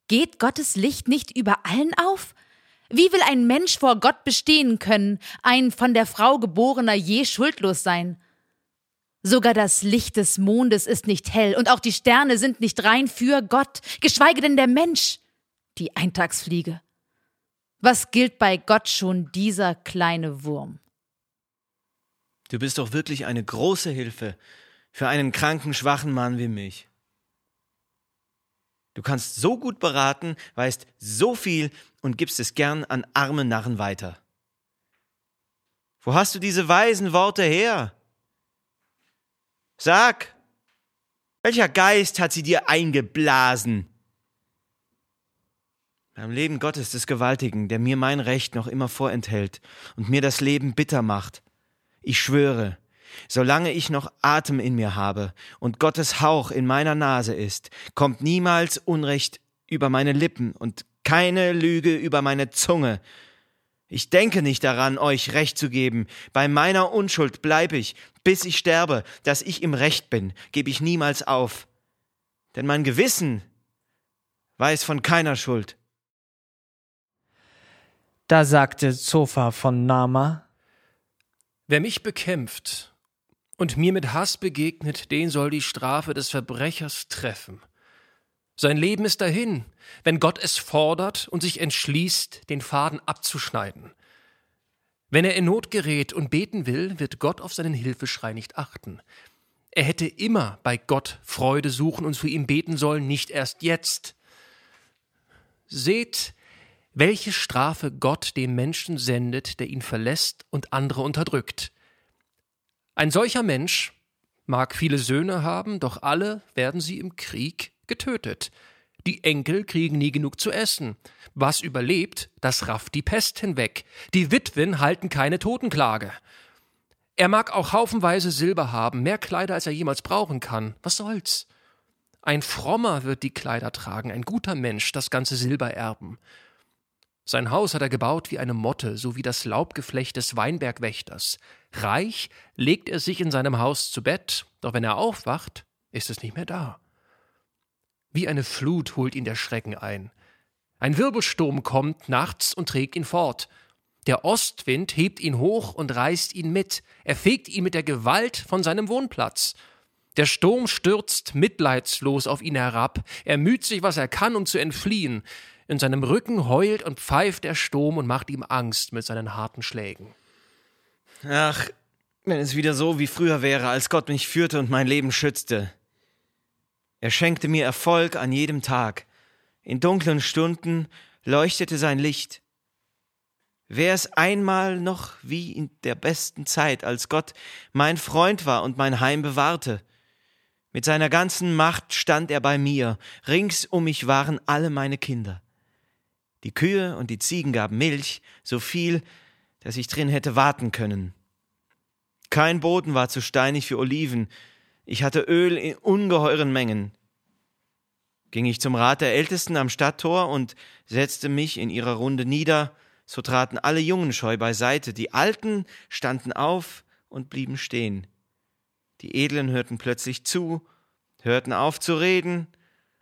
Geht Gottes Licht nicht über allen auf? Wie will ein Mensch vor Gott bestehen können, ein von der Frau geborener je schuldlos sein? Sogar das Licht des Mondes ist nicht hell und auch die Sterne sind nicht rein für Gott, geschweige denn der Mensch, die Eintagsfliege. Was gilt bei Gott schon dieser kleine Wurm? Du bist doch wirklich eine große Hilfe, für einen kranken, schwachen Mann wie mich. Du kannst so gut beraten, weißt so viel und gibst es gern an arme Narren weiter. Wo hast du diese weisen Worte her? Sag, welcher Geist hat sie dir eingeblasen? Beim Leben Gottes des Gewaltigen, der mir mein Recht noch immer vorenthält und mir das Leben bitter macht. Ich schwöre, solange ich noch Atem in mir habe und Gottes Hauch in meiner Nase ist, kommt niemals Unrecht über meine Lippen und keine Lüge über meine Zunge. Ich denke nicht daran, euch Recht zu geben. Bei meiner Unschuld bleib ich, bis ich sterbe. Dass ich im Recht bin, gebe ich niemals auf. Denn mein Gewissen weiß von keiner Schuld. Da sagte Zophar von Nama, Wer mich bekämpft und mir mit Hass begegnet, den soll die Strafe des Verbrechers treffen. Sein Leben ist dahin, wenn Gott es fordert und sich entschließt, den Faden abzuschneiden. Wenn er in Not gerät und beten will, wird Gott auf seinen Hilfeschrei nicht achten. Er hätte immer bei Gott Freude suchen und zu ihm beten sollen, nicht erst jetzt. Seht, welche Strafe Gott dem Menschen sendet, der ihn verlässt und andere unterdrückt. Ein solcher Mensch mag viele Söhne haben, doch alle werden sie im Krieg getötet. Die Enkel kriegen nie genug zu essen. Was überlebt, das rafft die Pest hinweg. Die Witwen halten keine Totenklage. Er mag auch haufenweise Silber haben, mehr Kleider, als er jemals brauchen kann. Was soll's? Ein Frommer wird die Kleider tragen, ein guter Mensch das ganze Silber erben. Sein Haus hat er gebaut wie eine Motte, so wie das Laubgeflecht des Weinbergwächters. Reich legt er sich in seinem Haus zu Bett, doch wenn er aufwacht, ist es nicht mehr da. Wie eine Flut holt ihn der Schrecken ein. Ein Wirbelsturm kommt nachts und trägt ihn fort. Der Ostwind hebt ihn hoch und reißt ihn mit, er fegt ihn mit der Gewalt von seinem Wohnplatz. Der Sturm stürzt mitleidslos auf ihn herab, er müht sich, was er kann, um zu entfliehen. In seinem Rücken heult und pfeift der Sturm und macht ihm Angst mit seinen harten Schlägen. Ach, wenn es wieder so wie früher wäre, als Gott mich führte und mein Leben schützte. Er schenkte mir Erfolg an jedem Tag. In dunklen Stunden leuchtete sein Licht. Wär es einmal noch wie in der besten Zeit, als Gott mein Freund war und mein Heim bewahrte. Mit seiner ganzen Macht stand er bei mir, rings um mich waren alle meine Kinder. Die Kühe und die Ziegen gaben Milch, so viel, dass ich drin hätte warten können. Kein Boden war zu steinig für Oliven, ich hatte Öl in ungeheuren Mengen. Ging ich zum Rat der Ältesten am Stadttor und setzte mich in ihrer Runde nieder, so traten alle Jungen scheu beiseite, die Alten standen auf und blieben stehen. Die Edlen hörten plötzlich zu, hörten auf zu reden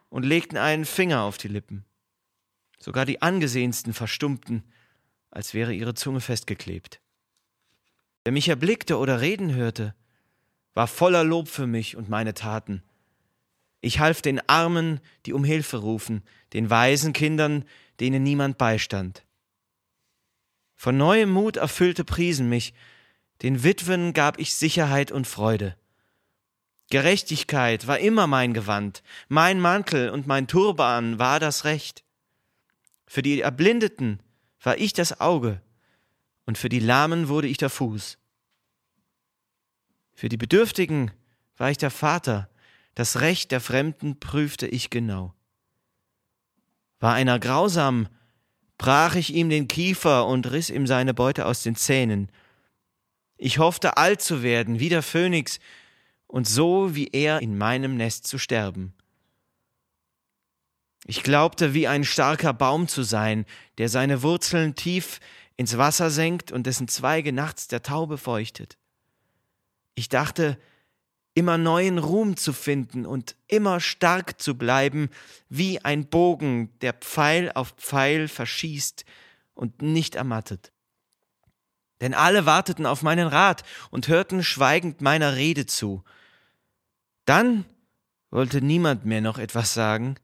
und legten einen Finger auf die Lippen. Sogar die angesehensten verstummten, als wäre ihre Zunge festgeklebt. Wer mich erblickte oder reden hörte, war voller Lob für mich und meine Taten. Ich half den Armen, die um Hilfe rufen, den weisen Kindern, denen niemand beistand. Von neuem Mut erfüllte Priesen mich, den Witwen gab ich Sicherheit und Freude. Gerechtigkeit war immer mein Gewand, mein Mantel und mein Turban war das Recht. Für die Erblindeten war ich das Auge, und für die Lahmen wurde ich der Fuß. Für die Bedürftigen war ich der Vater, das Recht der Fremden prüfte ich genau. War einer grausam, brach ich ihm den Kiefer und riss ihm seine Beute aus den Zähnen. Ich hoffte alt zu werden, wie der Phönix, und so wie er in meinem Nest zu sterben. Ich glaubte, wie ein starker Baum zu sein, der seine Wurzeln tief ins Wasser senkt und dessen Zweige nachts der Taube feuchtet. Ich dachte, immer neuen Ruhm zu finden und immer stark zu bleiben, wie ein Bogen, der Pfeil auf Pfeil verschießt und nicht ermattet. Denn alle warteten auf meinen Rat und hörten schweigend meiner Rede zu. Dann wollte niemand mehr noch etwas sagen,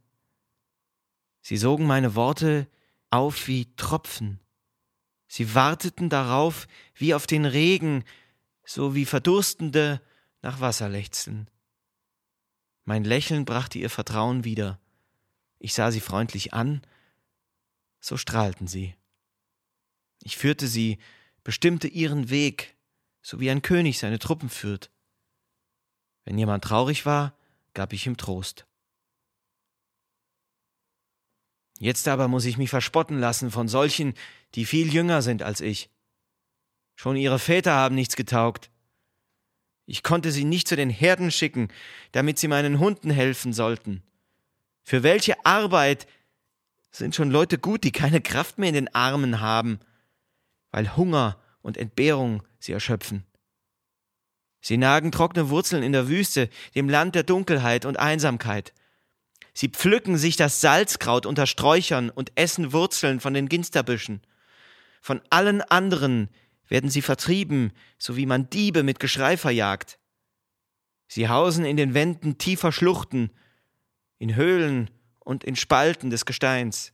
Sie sogen meine Worte auf wie Tropfen. Sie warteten darauf wie auf den Regen, so wie Verdurstende nach Wasser lechzen. Mein Lächeln brachte ihr Vertrauen wieder. Ich sah sie freundlich an, so strahlten sie. Ich führte sie, bestimmte ihren Weg, so wie ein König seine Truppen führt. Wenn jemand traurig war, gab ich ihm Trost. Jetzt aber muss ich mich verspotten lassen von solchen, die viel jünger sind als ich. Schon ihre Väter haben nichts getaugt. Ich konnte sie nicht zu den Herden schicken, damit sie meinen Hunden helfen sollten. Für welche Arbeit sind schon Leute gut, die keine Kraft mehr in den Armen haben, weil Hunger und Entbehrung sie erschöpfen. Sie nagen trockene Wurzeln in der Wüste, dem Land der Dunkelheit und Einsamkeit. Sie pflücken sich das Salzkraut unter Sträuchern und essen Wurzeln von den Ginsterbüschen. Von allen anderen werden sie vertrieben, so wie man Diebe mit Geschrei verjagt. Sie hausen in den Wänden tiefer Schluchten, in Höhlen und in Spalten des Gesteins.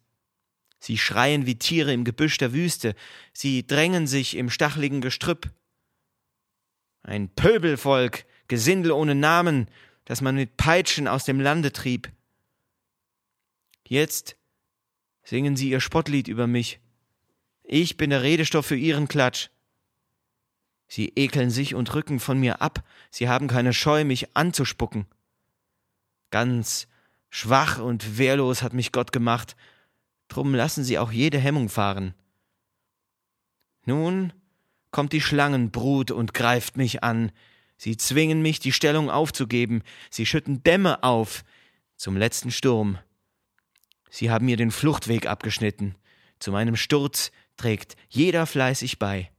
Sie schreien wie Tiere im Gebüsch der Wüste, sie drängen sich im stachligen Gestrüpp. Ein Pöbelvolk, Gesindel ohne Namen, das man mit Peitschen aus dem Lande trieb. Jetzt singen sie ihr Spottlied über mich. Ich bin der Redestoff für ihren Klatsch. Sie ekeln sich und rücken von mir ab, sie haben keine Scheu, mich anzuspucken. Ganz schwach und wehrlos hat mich Gott gemacht, drum lassen sie auch jede Hemmung fahren. Nun kommt die Schlangenbrut und greift mich an, sie zwingen mich, die Stellung aufzugeben, sie schütten Dämme auf, zum letzten Sturm. Sie haben mir den Fluchtweg abgeschnitten, zu meinem Sturz trägt jeder fleißig bei.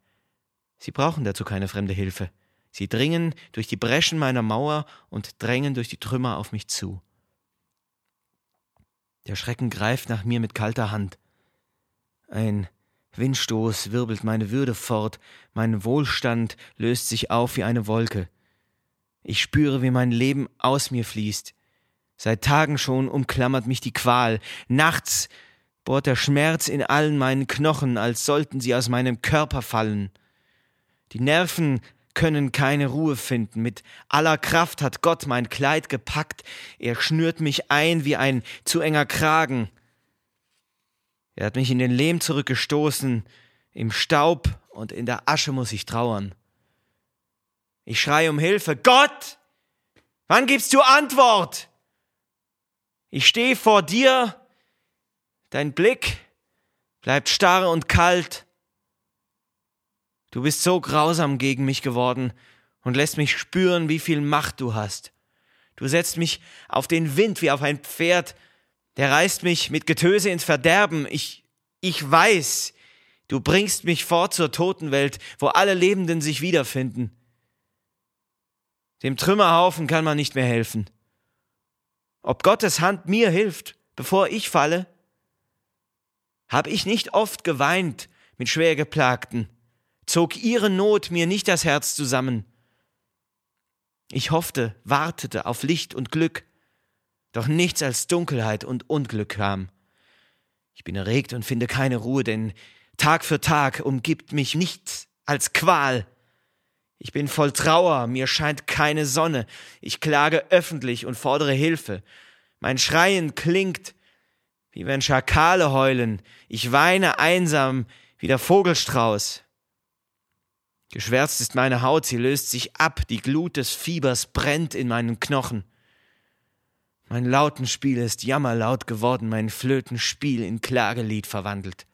Sie brauchen dazu keine fremde Hilfe. Sie dringen durch die Breschen meiner Mauer und drängen durch die Trümmer auf mich zu. Der Schrecken greift nach mir mit kalter Hand. Ein Windstoß wirbelt meine Würde fort, mein Wohlstand löst sich auf wie eine Wolke. Ich spüre, wie mein Leben aus mir fließt. Seit Tagen schon umklammert mich die Qual. Nachts bohrt der Schmerz in allen meinen Knochen, als sollten sie aus meinem Körper fallen. Die Nerven können keine Ruhe finden. Mit aller Kraft hat Gott mein Kleid gepackt. Er schnürt mich ein wie ein zu enger Kragen. Er hat mich in den Lehm zurückgestoßen. Im Staub und in der Asche muss ich trauern. Ich schreie um Hilfe. Gott! Wann gibst du Antwort? Ich stehe vor dir. Dein Blick bleibt starr und kalt. Du bist so grausam gegen mich geworden und lässt mich spüren, wie viel Macht du hast. Du setzt mich auf den Wind wie auf ein Pferd, der reißt mich mit Getöse ins Verderben. Ich, ich weiß, du bringst mich fort zur Totenwelt, wo alle Lebenden sich wiederfinden. Dem Trümmerhaufen kann man nicht mehr helfen. Ob Gottes Hand mir hilft, bevor ich falle? Hab ich nicht oft geweint mit Schwergeplagten, zog ihre Not mir nicht das Herz zusammen. Ich hoffte, wartete auf Licht und Glück, doch nichts als Dunkelheit und Unglück kam. Ich bin erregt und finde keine Ruhe, denn Tag für Tag umgibt mich nichts als Qual. Ich bin voll Trauer, mir scheint keine Sonne, ich klage öffentlich und fordere Hilfe. Mein Schreien klingt, wie wenn Schakale heulen, ich weine einsam wie der Vogelstrauß. Geschwärzt ist meine Haut, sie löst sich ab, die Glut des Fiebers brennt in meinen Knochen. Mein Lautenspiel ist jammerlaut geworden, mein Flötenspiel in Klagelied verwandelt.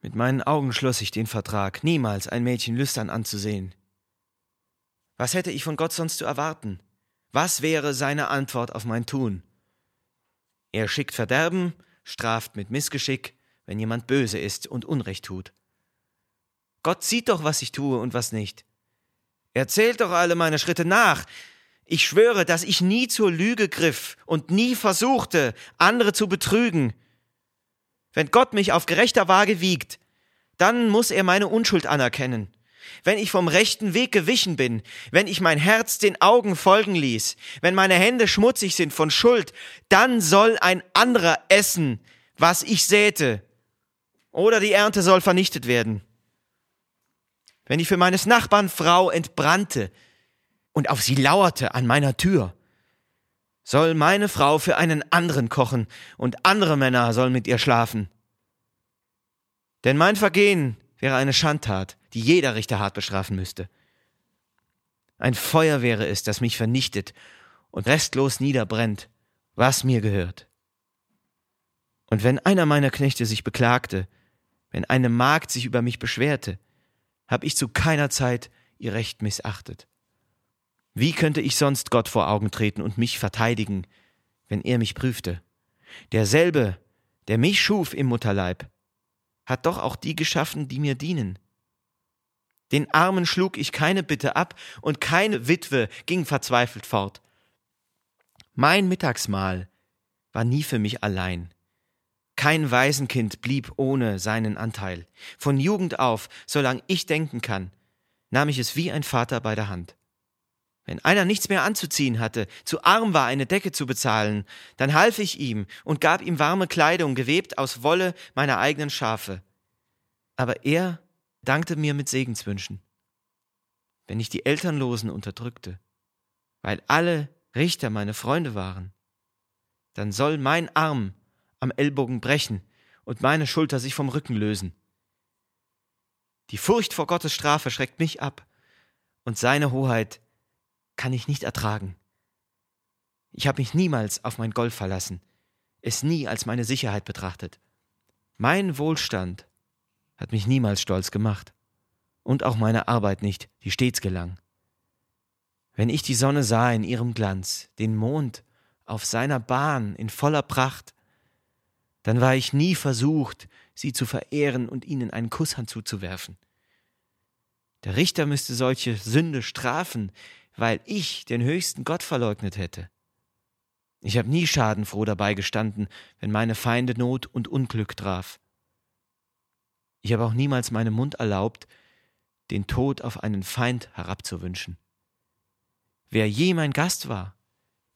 Mit meinen Augen schloss ich den Vertrag, niemals ein Mädchen lüstern anzusehen. Was hätte ich von Gott sonst zu erwarten? Was wäre seine Antwort auf mein Tun? Er schickt Verderben, straft mit Missgeschick, wenn jemand böse ist und Unrecht tut. Gott sieht doch, was ich tue und was nicht. Er zählt doch alle meine Schritte nach. Ich schwöre, dass ich nie zur Lüge griff und nie versuchte, andere zu betrügen. Wenn Gott mich auf gerechter Waage wiegt, dann muss er meine Unschuld anerkennen. Wenn ich vom rechten Weg gewichen bin, wenn ich mein Herz den Augen folgen ließ, wenn meine Hände schmutzig sind von Schuld, dann soll ein anderer essen, was ich säte, oder die Ernte soll vernichtet werden. Wenn ich für meines Nachbarn Frau entbrannte und auf sie lauerte an meiner Tür, soll meine Frau für einen anderen kochen und andere Männer sollen mit ihr schlafen. Denn mein Vergehen wäre eine Schandtat, die jeder Richter hart bestrafen müsste. Ein Feuer wäre es, das mich vernichtet und restlos niederbrennt, was mir gehört. Und wenn einer meiner Knechte sich beklagte, wenn eine Magd sich über mich beschwerte, hab ich zu keiner Zeit ihr Recht missachtet. Wie könnte ich sonst Gott vor Augen treten und mich verteidigen, wenn er mich prüfte? Derselbe, der mich schuf im Mutterleib, hat doch auch die geschaffen, die mir dienen. Den Armen schlug ich keine Bitte ab, und keine Witwe ging verzweifelt fort. Mein Mittagsmahl war nie für mich allein. Kein Waisenkind blieb ohne seinen Anteil. Von Jugend auf, solange ich denken kann, nahm ich es wie ein Vater bei der Hand. Wenn einer nichts mehr anzuziehen hatte, zu arm war, eine Decke zu bezahlen, dann half ich ihm und gab ihm warme Kleidung, gewebt aus Wolle meiner eigenen Schafe. Aber er dankte mir mit Segenswünschen. Wenn ich die Elternlosen unterdrückte, weil alle Richter meine Freunde waren, dann soll mein Arm am Ellbogen brechen und meine Schulter sich vom Rücken lösen. Die Furcht vor Gottes Strafe schreckt mich ab, und seine Hoheit kann ich nicht ertragen. Ich habe mich niemals auf mein Gold verlassen, es nie als meine Sicherheit betrachtet. Mein Wohlstand hat mich niemals stolz gemacht, und auch meine Arbeit nicht, die stets gelang. Wenn ich die Sonne sah in ihrem Glanz, den Mond auf seiner Bahn in voller Pracht, dann war ich nie versucht, sie zu verehren und ihnen einen Kusshand zuzuwerfen. Der Richter müsste solche Sünde strafen, weil ich den höchsten Gott verleugnet hätte. Ich habe nie schadenfroh dabei gestanden, wenn meine Feinde Not und Unglück traf. Ich habe auch niemals meinem Mund erlaubt, den Tod auf einen Feind herabzuwünschen. Wer je mein Gast war,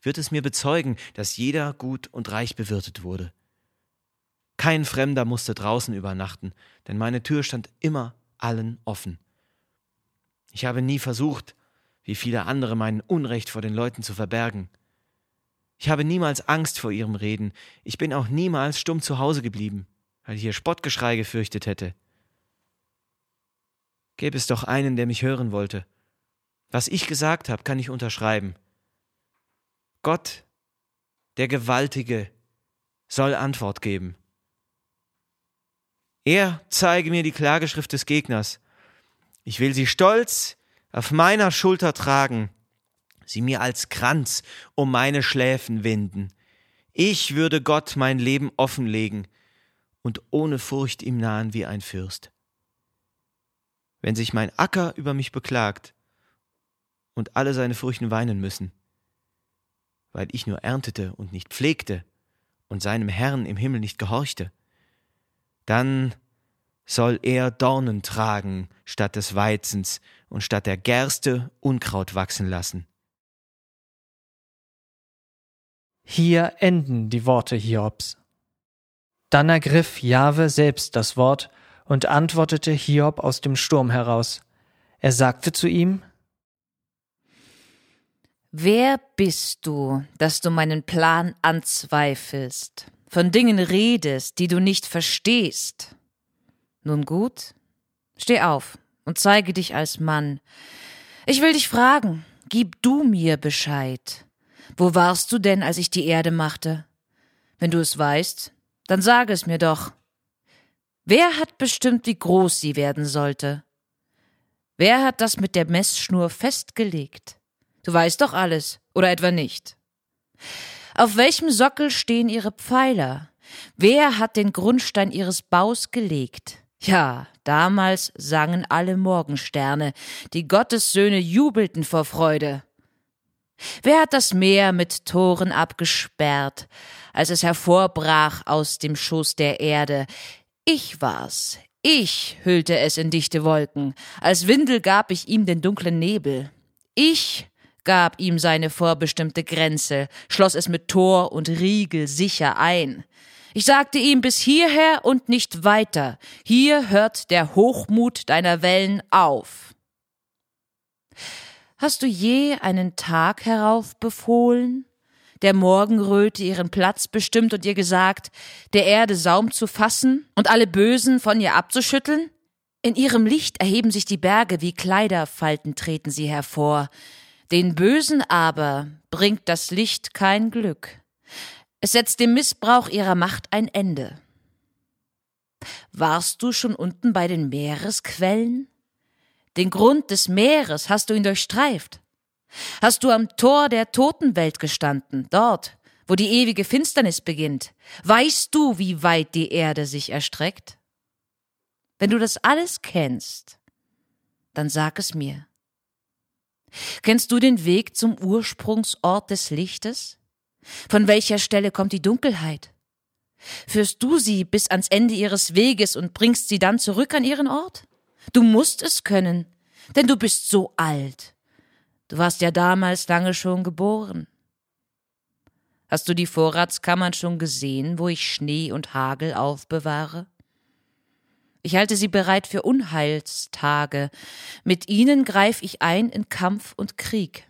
wird es mir bezeugen, dass jeder gut und reich bewirtet wurde. Kein Fremder musste draußen übernachten, denn meine Tür stand immer allen offen. Ich habe nie versucht, wie viele andere mein Unrecht vor den Leuten zu verbergen. Ich habe niemals Angst vor ihrem Reden, ich bin auch niemals stumm zu Hause geblieben, weil ich ihr Spottgeschrei gefürchtet hätte. Gäbe es doch einen, der mich hören wollte. Was ich gesagt habe, kann ich unterschreiben. Gott, der Gewaltige, soll Antwort geben. Er zeige mir die Klageschrift des Gegners. Ich will sie stolz auf meiner Schulter tragen, sie mir als Kranz um meine Schläfen winden. Ich würde Gott mein Leben offenlegen und ohne Furcht ihm nahen wie ein Fürst. Wenn sich mein Acker über mich beklagt und alle seine Furchen weinen müssen, weil ich nur erntete und nicht pflegte und seinem Herrn im Himmel nicht gehorchte, dann soll er Dornen tragen statt des Weizens und statt der Gerste Unkraut wachsen lassen. Hier enden die Worte Hiobs. Dann ergriff Jahwe selbst das Wort und antwortete Hiob aus dem Sturm heraus. Er sagte zu ihm, Wer bist du, dass du meinen Plan anzweifelst, von Dingen redest, die du nicht verstehst? Nun gut, steh auf und zeige dich als Mann. Ich will dich fragen, gib du mir Bescheid. Wo warst du denn, als ich die Erde machte? Wenn du es weißt, dann sage es mir doch. Wer hat bestimmt, wie groß sie werden sollte? Wer hat das mit der Messschnur festgelegt? Du weißt doch alles, oder etwa nicht? Auf welchem Sockel stehen ihre Pfeiler? Wer hat den Grundstein ihres Baus gelegt? Ja, damals sangen alle Morgensterne, die Gottessöhne jubelten vor Freude. Wer hat das Meer mit Toren abgesperrt, als es hervorbrach aus dem Schoß der Erde? Ich war's. Ich hüllte es in dichte Wolken. Als Windel gab ich ihm den dunklen Nebel. Ich gab ihm seine vorbestimmte Grenze, schloss es mit Tor und Riegel sicher ein. Ich sagte ihm bis hierher und nicht weiter. Hier hört der Hochmut deiner Wellen auf. Hast du je einen Tag heraufbefohlen, der Morgenröte ihren Platz bestimmt und ihr gesagt, der Erde Saum zu fassen und alle Bösen von ihr abzuschütteln? In ihrem Licht erheben sich die Berge, wie Kleiderfalten treten sie hervor. Den Bösen aber bringt das Licht kein Glück. Es setzt dem Missbrauch ihrer Macht ein Ende. Warst du schon unten bei den Meeresquellen? Den Grund des Meeres hast du ihn durchstreift. Hast du am Tor der Totenwelt gestanden, dort, wo die ewige Finsternis beginnt? Weißt du, wie weit die Erde sich erstreckt? Wenn du das alles kennst, dann sag es mir. Kennst du den Weg zum Ursprungsort des Lichtes? Von welcher Stelle kommt die Dunkelheit? Führst du sie bis ans Ende ihres Weges und bringst sie dann zurück an ihren Ort? Du musst es können, denn du bist so alt. Du warst ja damals lange schon geboren. Hast du die Vorratskammern schon gesehen, wo ich Schnee und Hagel aufbewahre? Ich halte sie bereit für Unheilstage. Mit ihnen greif ich ein in Kampf und Krieg.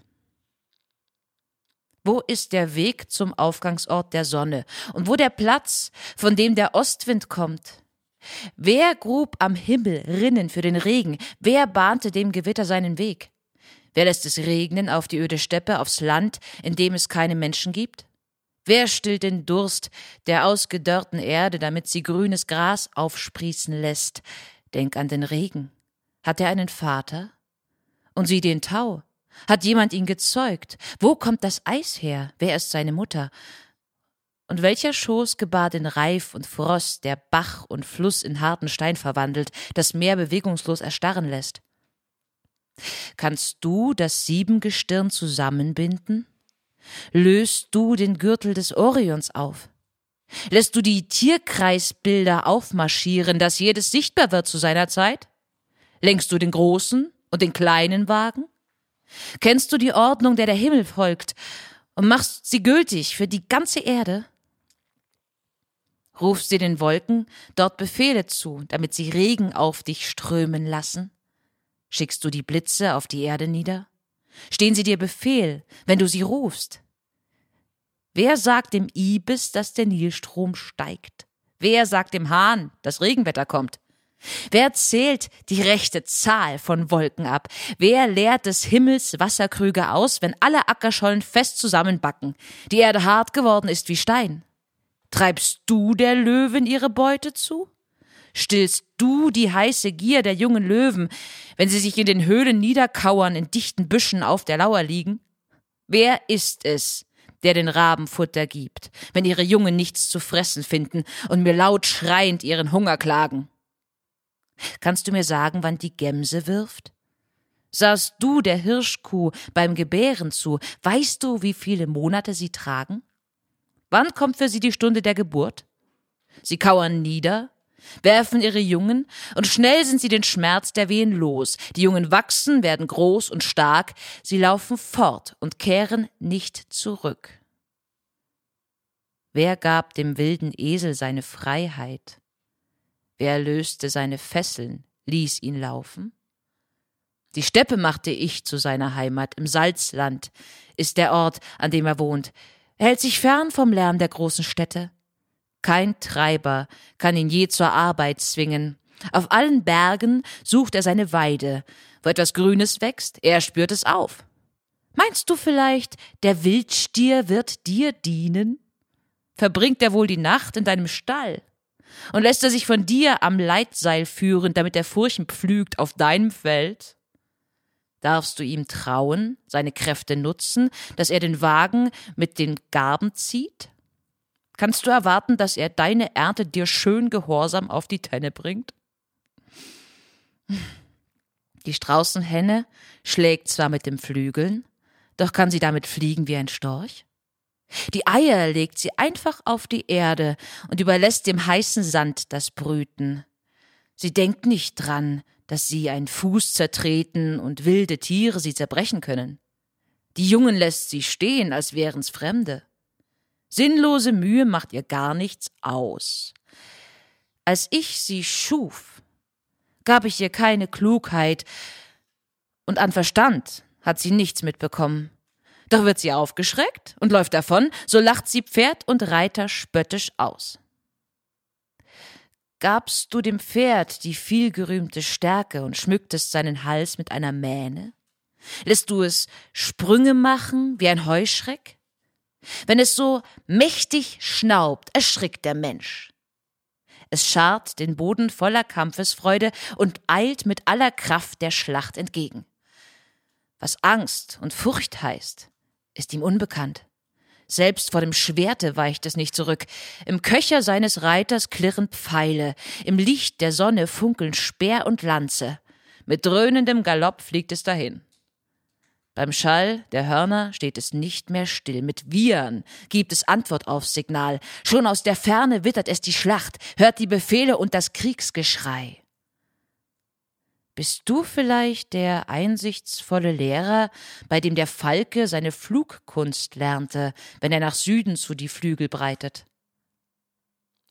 Wo ist der Weg zum Aufgangsort der Sonne? Und wo der Platz, von dem der Ostwind kommt? Wer grub am Himmel Rinnen für den Regen? Wer bahnte dem Gewitter seinen Weg? Wer lässt es regnen auf die öde Steppe, aufs Land, in dem es keine Menschen gibt? Wer stillt den Durst der ausgedörrten Erde, damit sie grünes Gras aufsprießen lässt? Denk an den Regen. Hat er einen Vater? Und sieh den Tau. Hat jemand ihn gezeugt? Wo kommt das Eis her? Wer ist seine Mutter? Und welcher Schoß gebar den Reif und Frost, der Bach und Fluss in harten Stein verwandelt, das Meer bewegungslos erstarren lässt? Kannst du das Siebengestirn zusammenbinden? Löst du den Gürtel des Orions auf? Lässt du die Tierkreisbilder aufmarschieren, dass jedes sichtbar wird zu seiner Zeit? Lenkst du den großen und den kleinen Wagen? Kennst du die Ordnung, der der Himmel folgt, und machst sie gültig für die ganze Erde? Rufst dir den Wolken dort Befehle zu, damit sie Regen auf dich strömen lassen? Schickst du die Blitze auf die Erde nieder? Stehen sie dir Befehl, wenn du sie rufst? Wer sagt dem Ibis, dass der Nilstrom steigt? Wer sagt dem Hahn, dass Regenwetter kommt? Wer zählt die rechte Zahl von Wolken ab? Wer leert des Himmels Wasserkrüge aus, wenn alle Ackerschollen fest zusammenbacken, die Erde hart geworden ist wie Stein? Treibst du der Löwen ihre Beute zu? Stillst du die heiße Gier der jungen Löwen, wenn sie sich in den Höhlen niederkauern, in dichten Büschen auf der Lauer liegen? Wer ist es, der den Raben Futter gibt, wenn ihre Jungen nichts zu fressen finden und mir laut schreiend ihren Hunger klagen? Kannst du mir sagen, wann die Gemse wirft? Sahst du der Hirschkuh beim Gebären zu? Weißt du, wie viele Monate sie tragen? Wann kommt für sie die Stunde der Geburt? Sie kauern nieder, werfen ihre Jungen, und schnell sind sie den Schmerz der Wehen los. Die Jungen wachsen, werden groß und stark, sie laufen fort und kehren nicht zurück. Wer gab dem wilden Esel seine Freiheit? Wer löste seine Fesseln, ließ ihn laufen? Die Steppe machte ich zu seiner Heimat, im Salzland ist der Ort, an dem er wohnt. Er hält sich fern vom Lärm der großen Städte. Kein Treiber kann ihn je zur Arbeit zwingen. Auf allen Bergen sucht er seine Weide. Wo etwas Grünes wächst, er spürt es auf. Meinst du vielleicht, der Wildstier wird dir dienen? Verbringt er wohl die Nacht in deinem Stall? Und lässt er sich von dir am Leitseil führen, damit er Furchen pflügt auf deinem Feld? Darfst du ihm trauen, seine Kräfte nutzen, dass er den Wagen mit den Garben zieht? Kannst du erwarten, dass er deine Ernte dir schön gehorsam auf die Tenne bringt? Die Straußenhenne schlägt zwar mit den Flügeln, doch kann sie damit fliegen wie ein Storch? Die Eier legt sie einfach auf die Erde und überlässt dem heißen Sand das Brüten. Sie denkt nicht dran, dass sie ein Fuß zertreten und wilde Tiere sie zerbrechen können. Die Jungen lässt sie stehen, als wären's Fremde. Sinnlose Mühe macht ihr gar nichts aus. Als ich sie schuf, gab ich ihr keine Klugheit, und an Verstand hat sie nichts mitbekommen. Doch wird sie aufgeschreckt und läuft davon, so lacht sie Pferd und Reiter spöttisch aus. Gabst du dem Pferd die vielgerühmte Stärke und schmücktest seinen Hals mit einer Mähne? Lässt du es Sprünge machen wie ein Heuschreck? Wenn es so mächtig schnaubt, erschrickt der Mensch. Es scharrt den Boden voller Kampfesfreude und eilt mit aller Kraft der Schlacht entgegen. Was Angst und Furcht heißt, ist ihm unbekannt. Selbst vor dem Schwerte weicht es nicht zurück. Im Köcher seines Reiters klirren Pfeile, im Licht der Sonne funkeln Speer und Lanze. Mit dröhnendem Galopp fliegt es dahin. Beim Schall der Hörner steht es nicht mehr still. Mit Wiehern gibt es Antwort aufs Signal. Schon aus der Ferne wittert es die Schlacht, hört die Befehle und das Kriegsgeschrei. Bist du vielleicht der einsichtsvolle Lehrer, bei dem der Falke seine Flugkunst lernte, wenn er nach Süden zu die Flügel breitet?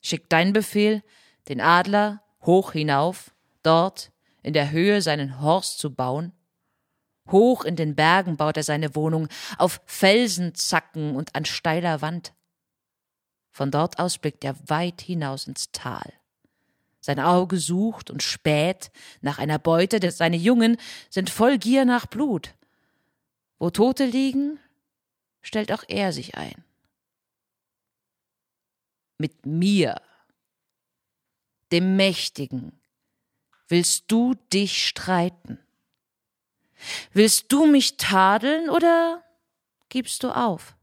Schick dein Befehl, den Adler hoch hinauf, dort in der Höhe seinen Horst zu bauen? Hoch in den Bergen baut er seine Wohnung, auf Felsenzacken und an steiler Wand. Von dort aus blickt er weit hinaus ins Tal. Sein Auge sucht und späht nach einer Beute, denn seine Jungen sind voll Gier nach Blut. Wo Tote liegen, stellt auch er sich ein. Mit mir, dem Mächtigen, willst du dich streiten? Willst du mich tadeln oder gibst du auf?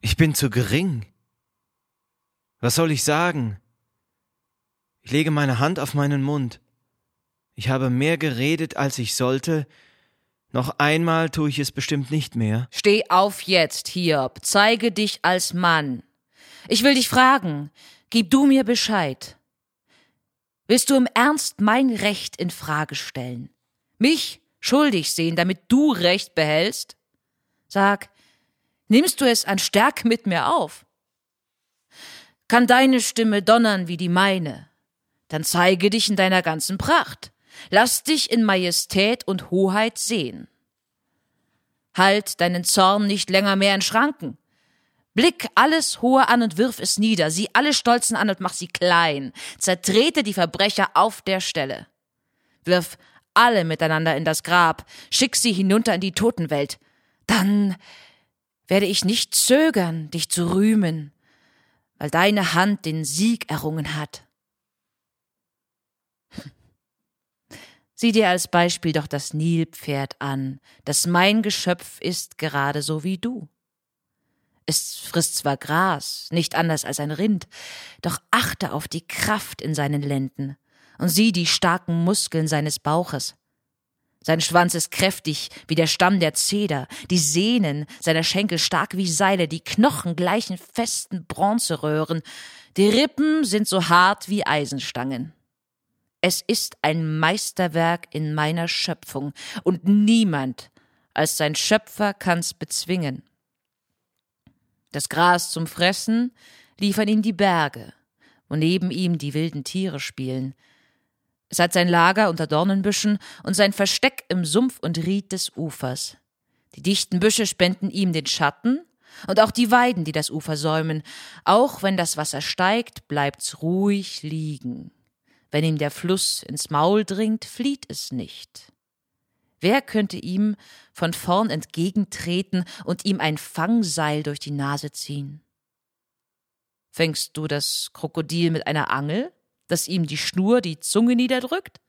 Ich bin zu gering. Was soll ich sagen? Ich lege meine Hand auf meinen Mund. Ich habe mehr geredet, als ich sollte. Noch einmal tue ich es bestimmt nicht mehr. Steh auf jetzt, Hiob. Zeige dich als Mann. Ich will dich fragen. Gib du mir Bescheid. Willst du im Ernst mein Recht in Frage stellen? Mich schuldig sehen, damit du Recht behältst? Sag, nimmst du es an Stärke mit mir auf? Kann deine Stimme donnern wie die meine? Dann zeige dich in deiner ganzen Pracht. Lass dich in Majestät und Hoheit sehen. Halt deinen Zorn nicht länger mehr in Schranken. Blick alles Hohe an und wirf es nieder, sieh alle Stolzen an und mach sie klein, zertrete die Verbrecher auf der Stelle. Wirf alle miteinander in das Grab, schick sie hinunter in die Totenwelt. Dann werde ich nicht zögern, dich zu rühmen, weil deine Hand den Sieg errungen hat. Sieh dir als Beispiel doch das Nilpferd an, das mein Geschöpf ist gerade so wie du. Es frisst zwar Gras, nicht anders als ein Rind, doch achte auf die Kraft in seinen Lenden und sieh die starken Muskeln seines Bauches. Sein Schwanz ist kräftig wie der Stamm der Zeder, die Sehnen seiner Schenkel stark wie Seile, die Knochen gleichen festen Bronzeröhren, die Rippen sind so hart wie Eisenstangen. Es ist ein Meisterwerk in meiner Schöpfung, und niemand als sein Schöpfer kann's bezwingen. Das Gras zum Fressen liefern ihm die Berge, wo neben ihm die wilden Tiere spielen. Es hat sein Lager unter Dornenbüschen und sein Versteck im Sumpf und Ried des Ufers. Die dichten Büsche spenden ihm den Schatten und auch die Weiden, die das Ufer säumen. Auch wenn das Wasser steigt, bleibt's ruhig liegen. Wenn ihm der Fluss ins Maul dringt, flieht es nicht. Wer könnte ihm von vorn entgegentreten und ihm ein Fangseil durch die Nase ziehen? Fängst du das Krokodil mit einer Angel, das ihm die Schnur die Zunge niederdrückt?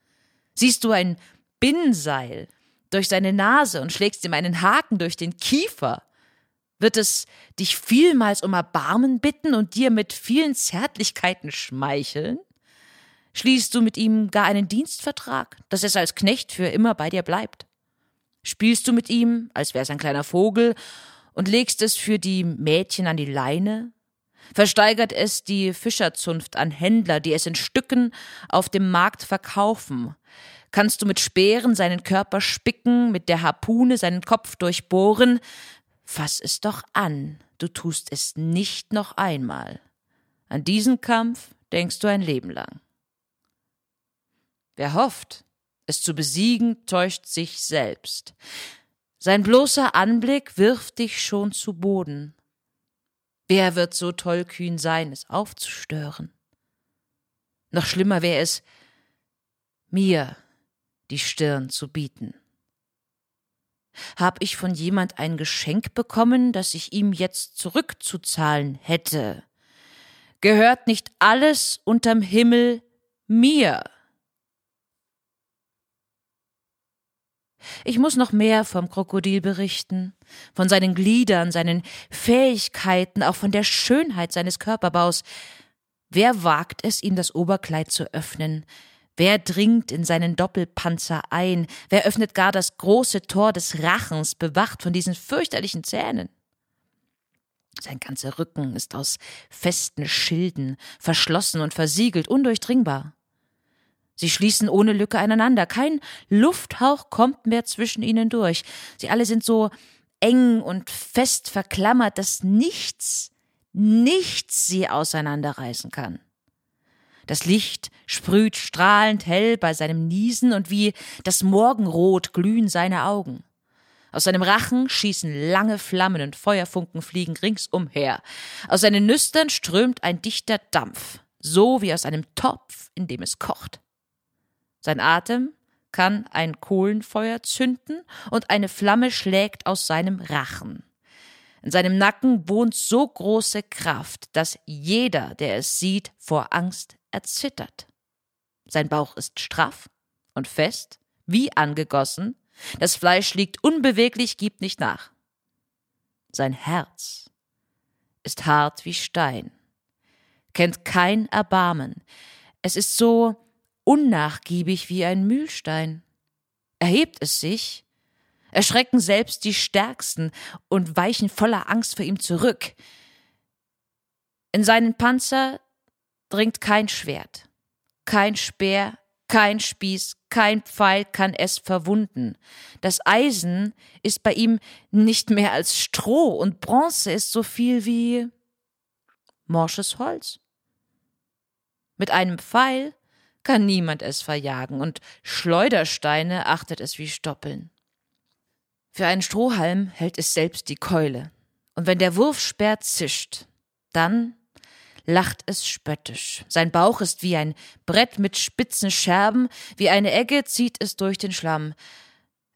Siehst du ein Binnenseil durch seine Nase und schlägst ihm einen Haken durch den Kiefer? Wird es dich vielmals um Erbarmen bitten und dir mit vielen Zärtlichkeiten schmeicheln? Schließt du mit ihm gar einen Dienstvertrag, dass es als Knecht für immer bei dir bleibt? Spielst du mit ihm, als wär's ein kleiner Vogel, und legst es für die Mädchen an die Leine? Versteigert es die Fischerzunft an Händler, die es in Stücken auf dem Markt verkaufen? Kannst du mit Speeren seinen Körper spicken, mit der Harpune seinen Kopf durchbohren? Fass es doch an, du tust es nicht noch einmal. An diesen Kampf denkst du ein Leben lang. Wer hofft, es zu besiegen, täuscht sich selbst. Sein bloßer Anblick wirft dich schon zu Boden. Wer wird so tollkühn sein, es aufzustören? Noch schlimmer wäre es, mir die Stirn zu bieten. Hab ich von jemand ein Geschenk bekommen, das ich ihm jetzt zurückzuzahlen hätte? Gehört nicht alles unterm Himmel mir? Ich muss noch mehr vom Krokodil berichten, von seinen Gliedern, seinen Fähigkeiten, auch von der Schönheit seines Körperbaus. Wer wagt es, ihm das Oberkleid zu öffnen? Wer dringt in seinen Doppelpanzer ein? Wer öffnet gar das große Tor des Rachens, bewacht von diesen fürchterlichen Zähnen? Sein ganzer Rücken ist aus festen Schilden, verschlossen und versiegelt, undurchdringbar. Sie schließen ohne Lücke aneinander. Kein Lufthauch kommt mehr zwischen ihnen durch. Sie alle sind so eng und fest verklammert, dass nichts, nichts sie auseinanderreißen kann. Das Licht sprüht strahlend hell bei seinem Niesen und wie das Morgenrot glühen seine Augen. Aus seinem Rachen schießen lange Flammen und Feuerfunken fliegen ringsumher. Aus seinen Nüstern strömt ein dichter Dampf, so wie aus einem Topf, in dem es kocht. Sein Atem kann ein Kohlenfeuer zünden und eine Flamme schlägt aus seinem Rachen. In seinem Nacken wohnt so große Kraft, dass jeder, der es sieht, vor Angst erzittert. Sein Bauch ist straff und fest, wie angegossen, das Fleisch liegt unbeweglich, gibt nicht nach. Sein Herz ist hart wie Stein, kennt kein Erbarmen. Es ist so unnachgiebig wie ein Mühlstein. Erhebt es sich, erschrecken selbst die Stärksten und weichen voller Angst vor ihm zurück. In seinen Panzer dringt kein Schwert, kein Speer, kein Spieß, kein Pfeil kann es verwunden. Das Eisen ist bei ihm nicht mehr als Stroh und Bronze ist so viel wie morsches Holz. Mit einem Pfeil kann niemand es verjagen, und Schleudersteine achtet es wie Stoppeln. Für einen Strohhalm hält es selbst die Keule, und wenn der Wurfspeer zischt, dann lacht es spöttisch. Sein Bauch ist wie ein Brett mit spitzen Scherben, wie eine Egge zieht es durch den Schlamm.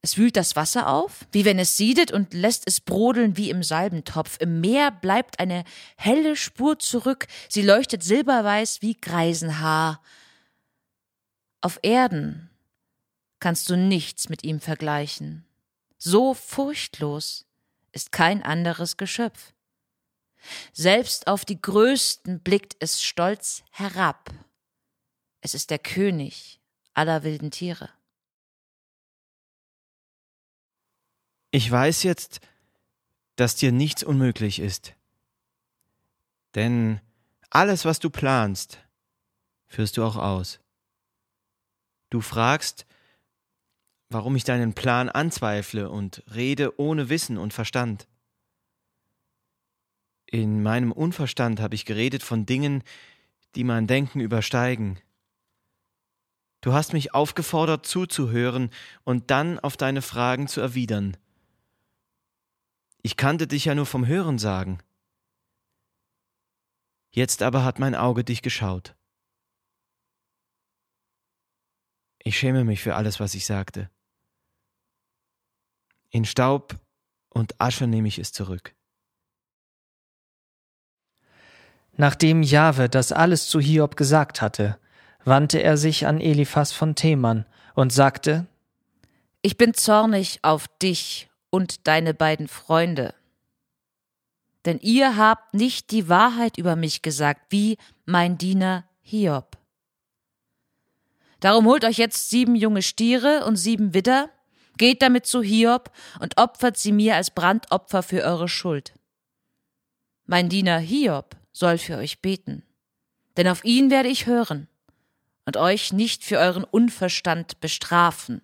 Es wühlt das Wasser auf, wie wenn es siedet und lässt es brodeln wie im Salbentopf. Im Meer bleibt eine helle Spur zurück, sie leuchtet silberweiß wie Greisenhaar. Auf Erden kannst du nichts mit ihm vergleichen. So furchtlos ist kein anderes Geschöpf. Selbst auf die Größten blickt es stolz herab. Es ist der König aller wilden Tiere. Ich weiß jetzt, dass dir nichts unmöglich ist. Denn alles, was du planst, führst du auch aus. Du fragst, warum ich deinen Plan anzweifle und rede ohne Wissen und Verstand. In meinem Unverstand habe ich geredet von Dingen, die mein Denken übersteigen. Du hast mich aufgefordert zuzuhören und dann auf deine Fragen zu erwidern. Ich kannte dich ja nur vom Hören sagen. Jetzt aber hat mein Auge dich geschaut. Ich schäme mich für alles, was ich sagte. In Staub und Asche nehme ich es zurück. Nachdem Jahwe das alles zu Hiob gesagt hatte, wandte er sich an Eliphas von Theman und sagte: Ich bin zornig auf dich und deine beiden Freunde. Denn ihr habt nicht die Wahrheit über mich gesagt, wie mein Diener Hiob. Darum holt euch jetzt sieben junge Stiere und sieben Widder, geht damit zu Hiob und opfert sie mir als Brandopfer für eure Schuld. Mein Diener Hiob soll für euch beten, denn auf ihn werde ich hören und euch nicht für euren Unverstand bestrafen,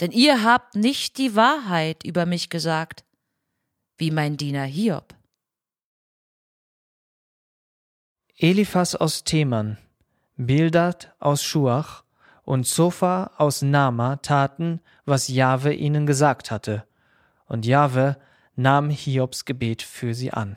denn ihr habt nicht die Wahrheit über mich gesagt, wie mein Diener Hiob. Eliphas aus Theman Bildad aus Schuach und Zophar aus Nama taten, was Jahwe ihnen gesagt hatte, Und Jahwe nahm Hiobs Gebet für sie an.